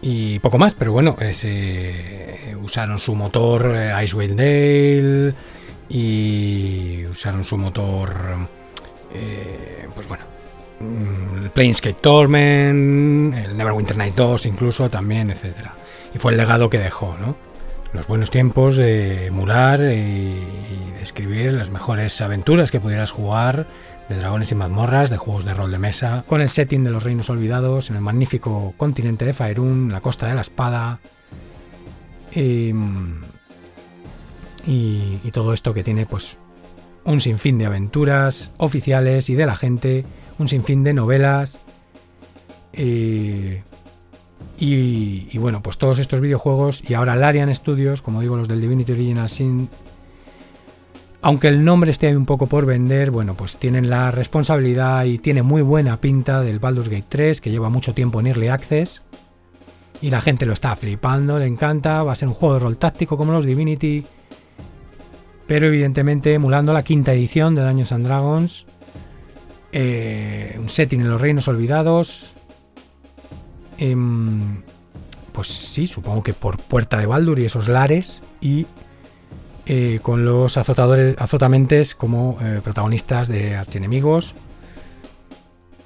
y poco más, pero bueno, eh, usaron su motor eh, Icewind Dale y usaron su motor, eh, pues bueno, mm, el Planescape Torment, el Neverwinter Night 2 incluso también, etcétera. Y fue el legado que dejó, ¿no? Los buenos tiempos de emular y, y las mejores aventuras que pudieras jugar de dragones y mazmorras, de juegos de rol de mesa, con el setting de los reinos olvidados en el magnífico continente de Faerun, la costa de la espada. Em, y, todo esto que tiene pues un sinfín de aventuras oficiales y de la gente, un sinfín de novelas. Eh, y, y, bueno, pues todos estos videojuegos y ahora Larian Studios, como digo, los del Divinity Original Sin aunque el nombre esté un poco por vender, bueno, pues tienen la responsabilidad y tiene muy buena pinta del Baldur's Gate 3, que lleva mucho tiempo en Early Access. Y la gente lo está flipando, le encanta, va a ser un juego de rol táctico como los Divinity. Pero evidentemente emulando la quinta edición de Daños and Dragons. Eh, un setting en los reinos olvidados. Em, pues sí, supongo que por Puerta de Baldur y esos lares. Y eh, con los azotadores, azotamentes como eh, protagonistas de archienemigos.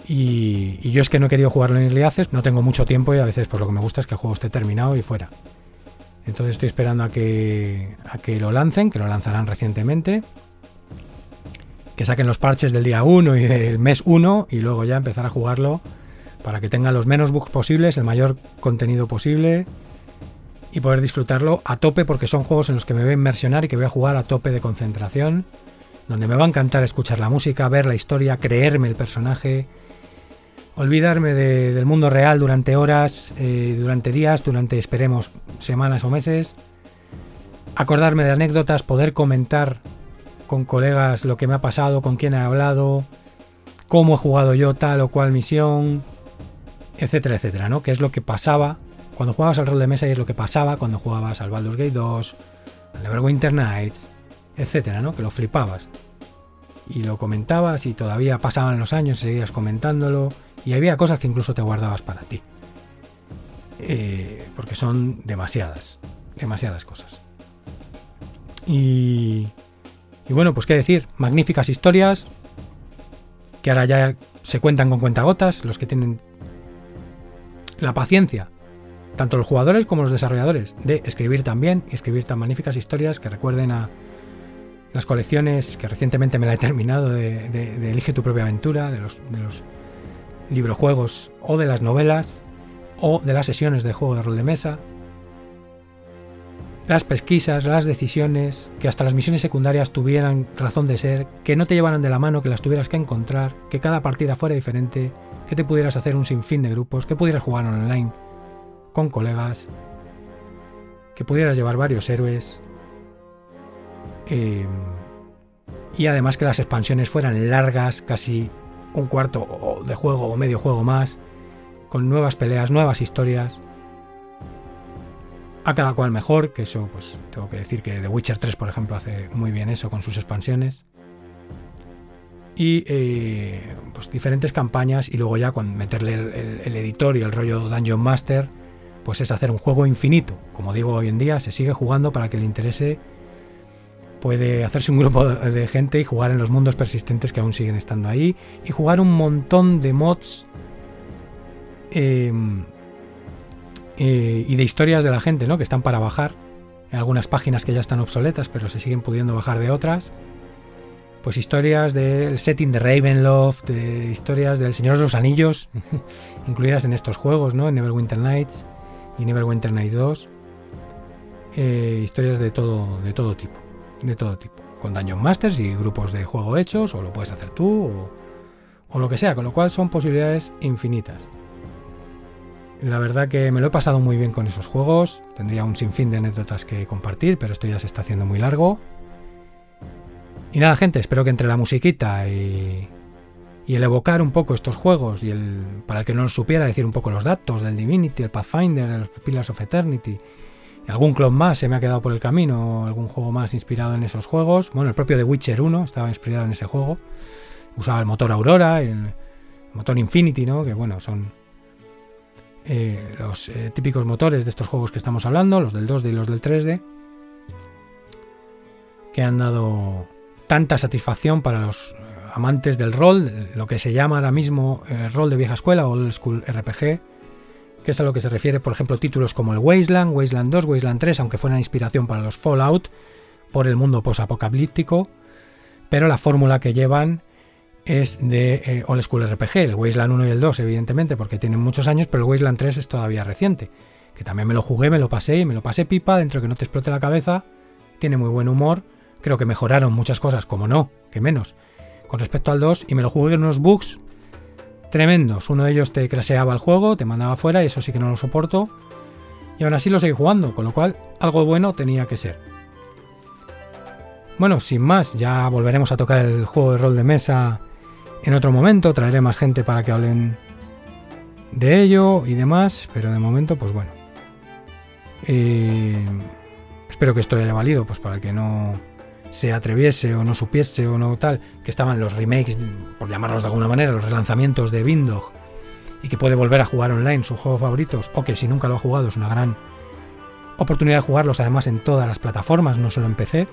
Y, yo es que no he querido jugarlo en Early Access, no tengo mucho tiempo y a veces pues lo que me gusta es que el juego esté terminado y fuera. Entonces estoy esperando a que, a que lo lancen, que lo lanzarán recientemente. Que saquen los parches del día 1 y del mes 1 y luego ya empezar a jugarlo para que tenga los menos bugs posibles, el mayor contenido posible y poder disfrutarlo a tope porque son juegos en los que me voy a inmersionar y que voy a jugar a tope de concentración, donde me va a encantar escuchar la música, ver la historia, creerme el personaje, olvidarme del mundo real durante horas, eh, durante días, durante esperemos semanas o meses, acordarme de anécdotas, poder comentar con colegas lo que me ha pasado, con quién he hablado, cómo he jugado yo tal o cual misión, etcétera, etcétera, ¿no? Que es lo que pasaba cuando jugabas al rol de mesa y es lo que pasaba cuando jugabas al Baldur's Gate 2, al Neverwinter Nights, etcétera, ¿no? Que lo flipabas. Y lo comentabas y todavía pasaban los años y seguías comentándolo y había cosas que incluso te guardabas para ti. Eh, porque son demasiadas, demasiadas cosas. Y, y bueno, pues qué decir, magníficas historias que ahora ya se cuentan con cuentagotas, los que tienen la paciencia, tanto los jugadores como los desarrolladores, de escribir también y escribir tan magníficas historias que recuerden a las colecciones que recientemente me la he terminado de, Elige tu propia aventura, de los, de los librojuegos o de las novelas o de las sesiones de juego de rol de mesa, las pesquisas, las decisiones, que hasta las misiones secundarias tuvieran razón de ser, que no te llevaran de la mano, que las tuvieras que encontrar, que cada partida fuera diferente, que te pudieras hacer un sinfín de grupos, que pudieras jugar online con colegas, que pudieras llevar varios héroes, eh, y además que las expansiones fueran largas, casi un cuarto de juego o medio juego más, con nuevas peleas, nuevas historias. A cada cual mejor, que eso pues tengo que decir que The Witcher 3 por ejemplo hace muy bien eso con sus expansiones y eh, pues diferentes campañas y luego ya con meterle el, editor y el rollo Dungeon Master pues es hacer un juego infinito como digo hoy en día se sigue jugando para que le interese puede hacerse un grupo de gente y jugar en los mundos persistentes que aún siguen estando ahí y jugar un montón de mods em, eh, y de historias de la gente ¿no? que están para bajar en algunas páginas que ya están obsoletas pero se siguen pudiendo bajar de otras pues historias del setting de Ravenloft, historias del Señor de los Anillos, [LAUGHS] incluidas en estos juegos, ¿no? En Neverwinter Nights y Neverwinter Night 2. Eh, historias de todo, de todo tipo, de todo tipo. Con Dungeon Masters y grupos de juego hechos, o lo puedes hacer tú, o, o lo que sea, con lo cual son posibilidades infinitas. La verdad que me lo he pasado muy bien con esos juegos. Tendría un sinfín de anécdotas que compartir, pero esto ya se está haciendo muy largo. Y nada, gente, espero que entre la musiquita y, el evocar un poco estos juegos y el para el que no lo supiera decir un poco los datos del Divinity, el Pathfinder, los Pillars of Eternity y algún clon más se me ha quedado por el camino, algún juego más inspirado en esos juegos. Bueno, el propio The Witcher 1 estaba inspirado en ese juego. Usaba el motor Aurora, el motor Infinity, ¿no? Que bueno, son eh, los eh, típicos motores de estos juegos que estamos hablando, los del 2D y los del 3D, que han dado tanta satisfacción para los amantes del rol, lo que se llama ahora mismo eh, rol de vieja escuela Old School RPG, que es a lo que se refiere, por ejemplo, títulos como el Wasteland, Wasteland 2, Wasteland 3, aunque fueran inspiración para los Fallout por el mundo posapocalíptico, pero la fórmula que llevan es de eh, Old School RPG, el Wasteland 1 y el 2, evidentemente, porque tienen muchos años, pero el Wasteland 3 es todavía reciente, que también me lo jugué, me lo pasé y me lo pasé pipa, dentro de que no te explote la cabeza, tiene muy buen humor Creo que mejoraron muchas cosas, como no, que menos, con respecto al 2 y me lo jugué en unos bugs tremendos. Uno de ellos te craseaba el juego, te mandaba fuera y eso sí que no lo soporto. Y aún así lo seguí jugando, con lo cual algo bueno tenía que ser. Bueno, sin más, ya volveremos a tocar el juego de rol de mesa en otro momento. Traeré más gente para que hablen de ello y demás, pero de momento, pues bueno. Eh, espero que esto haya valido, pues para el que no se atreviese o no supiese o no tal, que estaban los remakes, por llamarlos de alguna manera, los relanzamientos de Windog y que puede volver a jugar online sus juegos favoritos, o que si nunca lo ha jugado es una gran oportunidad de jugarlos además en todas las plataformas, no solo en PC,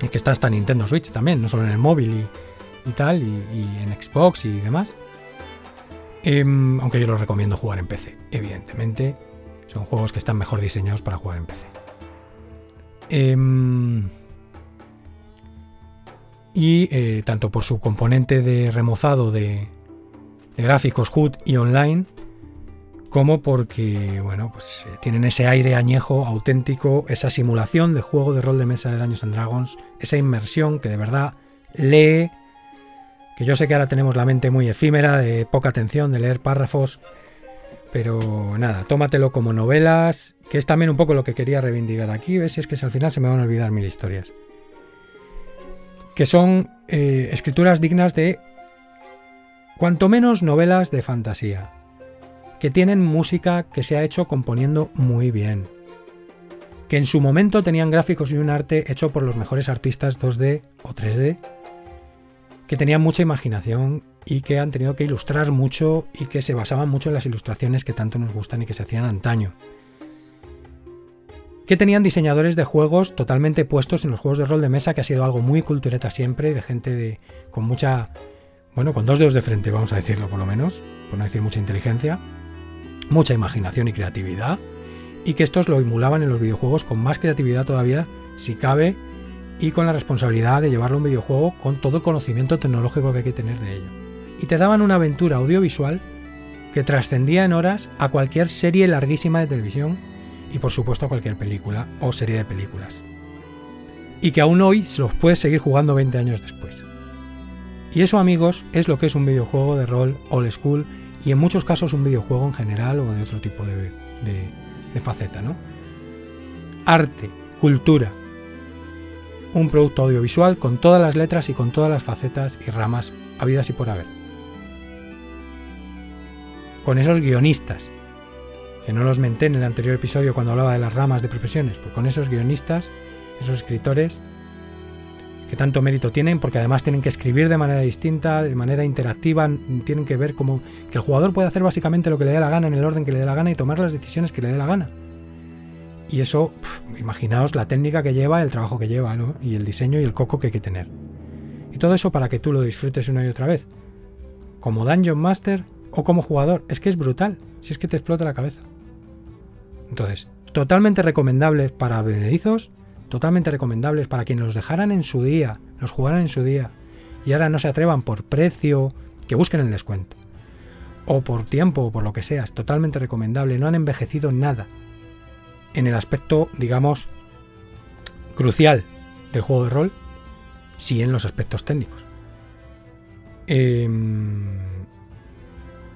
y que está hasta Nintendo Switch también, no solo en el móvil y, tal, y, en Xbox y demás. Em, aunque yo los recomiendo jugar en PC, evidentemente. Son juegos que están mejor diseñados para jugar en PC. Em, y eh, tanto por su componente de remozado de, gráficos HUD y online, como porque bueno, pues, eh, tienen ese aire añejo auténtico, esa simulación de juego de rol de mesa de Daños and Dragons, esa inmersión que de verdad lee, que yo sé que ahora tenemos la mente muy efímera, de poca atención, de leer párrafos, pero nada, tómatelo como novelas, que es también un poco lo que quería reivindicar aquí, ves es que al final se me van a olvidar mil historias que son eh, escrituras dignas de cuanto menos novelas de fantasía, que tienen música que se ha hecho componiendo muy bien, que en su momento tenían gráficos y un arte hecho por los mejores artistas 2D o 3D, que tenían mucha imaginación y que han tenido que ilustrar mucho y que se basaban mucho en las ilustraciones que tanto nos gustan y que se hacían antaño que tenían diseñadores de juegos totalmente puestos en los juegos de rol de mesa, que ha sido algo muy cultureta siempre, de gente de, con mucha, bueno, con dos dedos de frente, vamos a decirlo por lo menos, por no decir mucha inteligencia, mucha imaginación y creatividad, y que estos lo emulaban en los videojuegos con más creatividad todavía, si cabe, y con la responsabilidad de llevarlo a un videojuego con todo el conocimiento tecnológico que hay que tener de ello. Y te daban una aventura audiovisual que trascendía en horas a cualquier serie larguísima de televisión y por supuesto cualquier película o serie de películas. Y que aún hoy se los puedes seguir jugando 20 años después. Y eso amigos es lo que es un videojuego de rol old school y en muchos casos un videojuego en general o de otro tipo de, de faceta, ¿no? Arte, cultura, un producto audiovisual con todas las letras y con todas las facetas y ramas habidas y por haber. Con esos guionistas que no los menté en el anterior episodio cuando hablaba de las ramas de profesiones, pues con esos guionistas, esos escritores, que tanto mérito tienen, porque además tienen que escribir de manera distinta, de manera interactiva, tienen que ver como que el jugador puede hacer básicamente lo que le dé la gana en el orden que le dé la gana y tomar las decisiones que le dé la gana. Y eso, imaginaos la técnica que lleva, el trabajo que lleva, ¿no? Y el diseño y el coco que hay que tener. Y todo eso para que tú lo disfrutes una y otra vez. Como Dungeon Master o como jugador, es que es brutal, si es que te explota la cabeza. Entonces, totalmente recomendables para benedizos, totalmente recomendables para quienes los dejaran en su día, los jugaran en su día, y ahora no se atrevan por precio, que busquen el descuento. O por tiempo, o por lo que sea, es totalmente recomendable, no han envejecido nada. En el aspecto, digamos, crucial del juego de rol, sí en los aspectos técnicos. Em,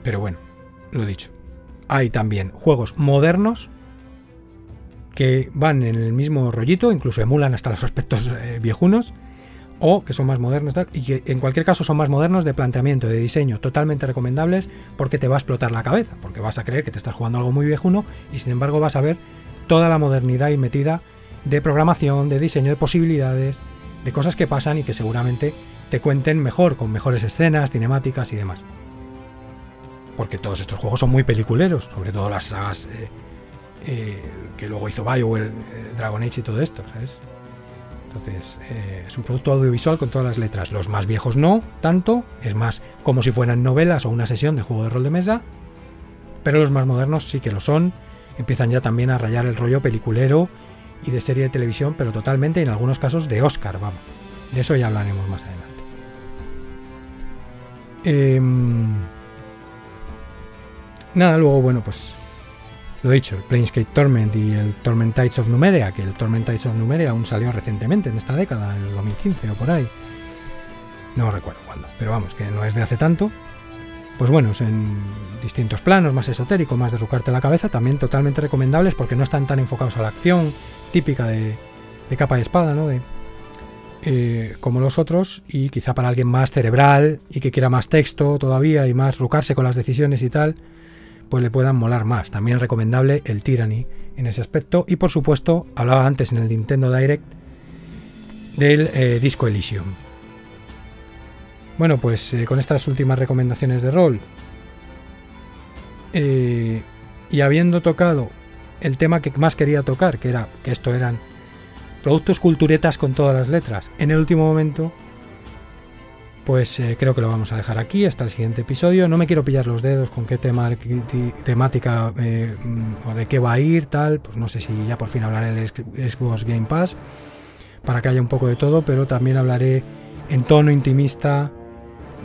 pero bueno, lo dicho. Hay también juegos modernos que van en el mismo rollito, incluso emulan hasta los aspectos eh, viejunos, o que son más modernos y que en cualquier caso son más modernos de planteamiento, de diseño, totalmente recomendables porque te va a explotar la cabeza, porque vas a creer que te estás jugando algo muy viejuno y sin embargo vas a ver toda la modernidad y metida de programación, de diseño de posibilidades, de cosas que pasan y que seguramente te cuenten mejor, con mejores escenas, cinemáticas y demás. Porque todos estos juegos son muy peliculeros, sobre todo las sagas eh, eh, que luego hizo BioWare, eh, Dragon Age y todo esto, ¿sabes? Entonces, eh, es un producto audiovisual con todas las letras. Los más viejos no, tanto, es más como si fueran novelas o una sesión de juego de rol de mesa, pero los más modernos sí que lo son. Empiezan ya también a rayar el rollo peliculero y de serie de televisión, pero totalmente, en algunos casos, de Oscar, vamos. De eso ya hablaremos más adelante. Em, nada, luego, bueno, pues lo dicho, el Planescape Torment y el Torment Tides of Numeria, que el Torment Tides of Numeria aún salió recientemente en esta década, en el 2015 o por ahí. No recuerdo cuándo, pero vamos, que no es de hace tanto. Pues bueno, en distintos planos, más esotérico, más de rucarte la cabeza, también totalmente recomendables porque no están tan enfocados a la acción típica de, capa y espada, ¿no? De, eh, como los otros, y quizá para alguien más cerebral y que quiera más texto todavía y más rucarse con las decisiones y tal, pues le puedan molar más. También recomendable el Tyranny en ese aspecto. Y por supuesto, hablaba antes en el Nintendo Direct del eh, Disco Elysium. Bueno, pues eh, con estas últimas recomendaciones de rol eh, y habiendo tocado el tema que más quería tocar, que era que esto eran productos culturetas con todas las letras, en el último momento pues eh, creo que lo vamos a dejar aquí hasta el siguiente episodio. No me quiero pillar los dedos con qué tema, temática eh, o de qué va a ir, tal. Pues no sé si ya por fin hablaré del Xbox Game Pass para que haya un poco de todo, pero también hablaré en tono intimista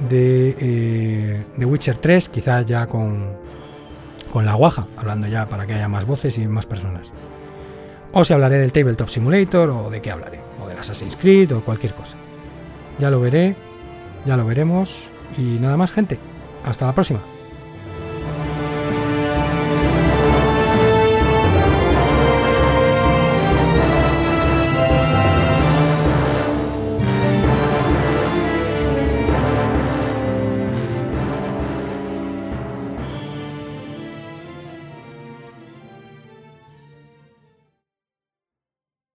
de, eh, de Witcher 3, quizás ya con, con la guaja, hablando ya para que haya más voces y más personas. O si hablaré del Tabletop Simulator o de qué hablaré, o del Assassin's Creed o cualquier cosa. Ya lo veré, ya lo veremos y nada más gente. Hasta la próxima.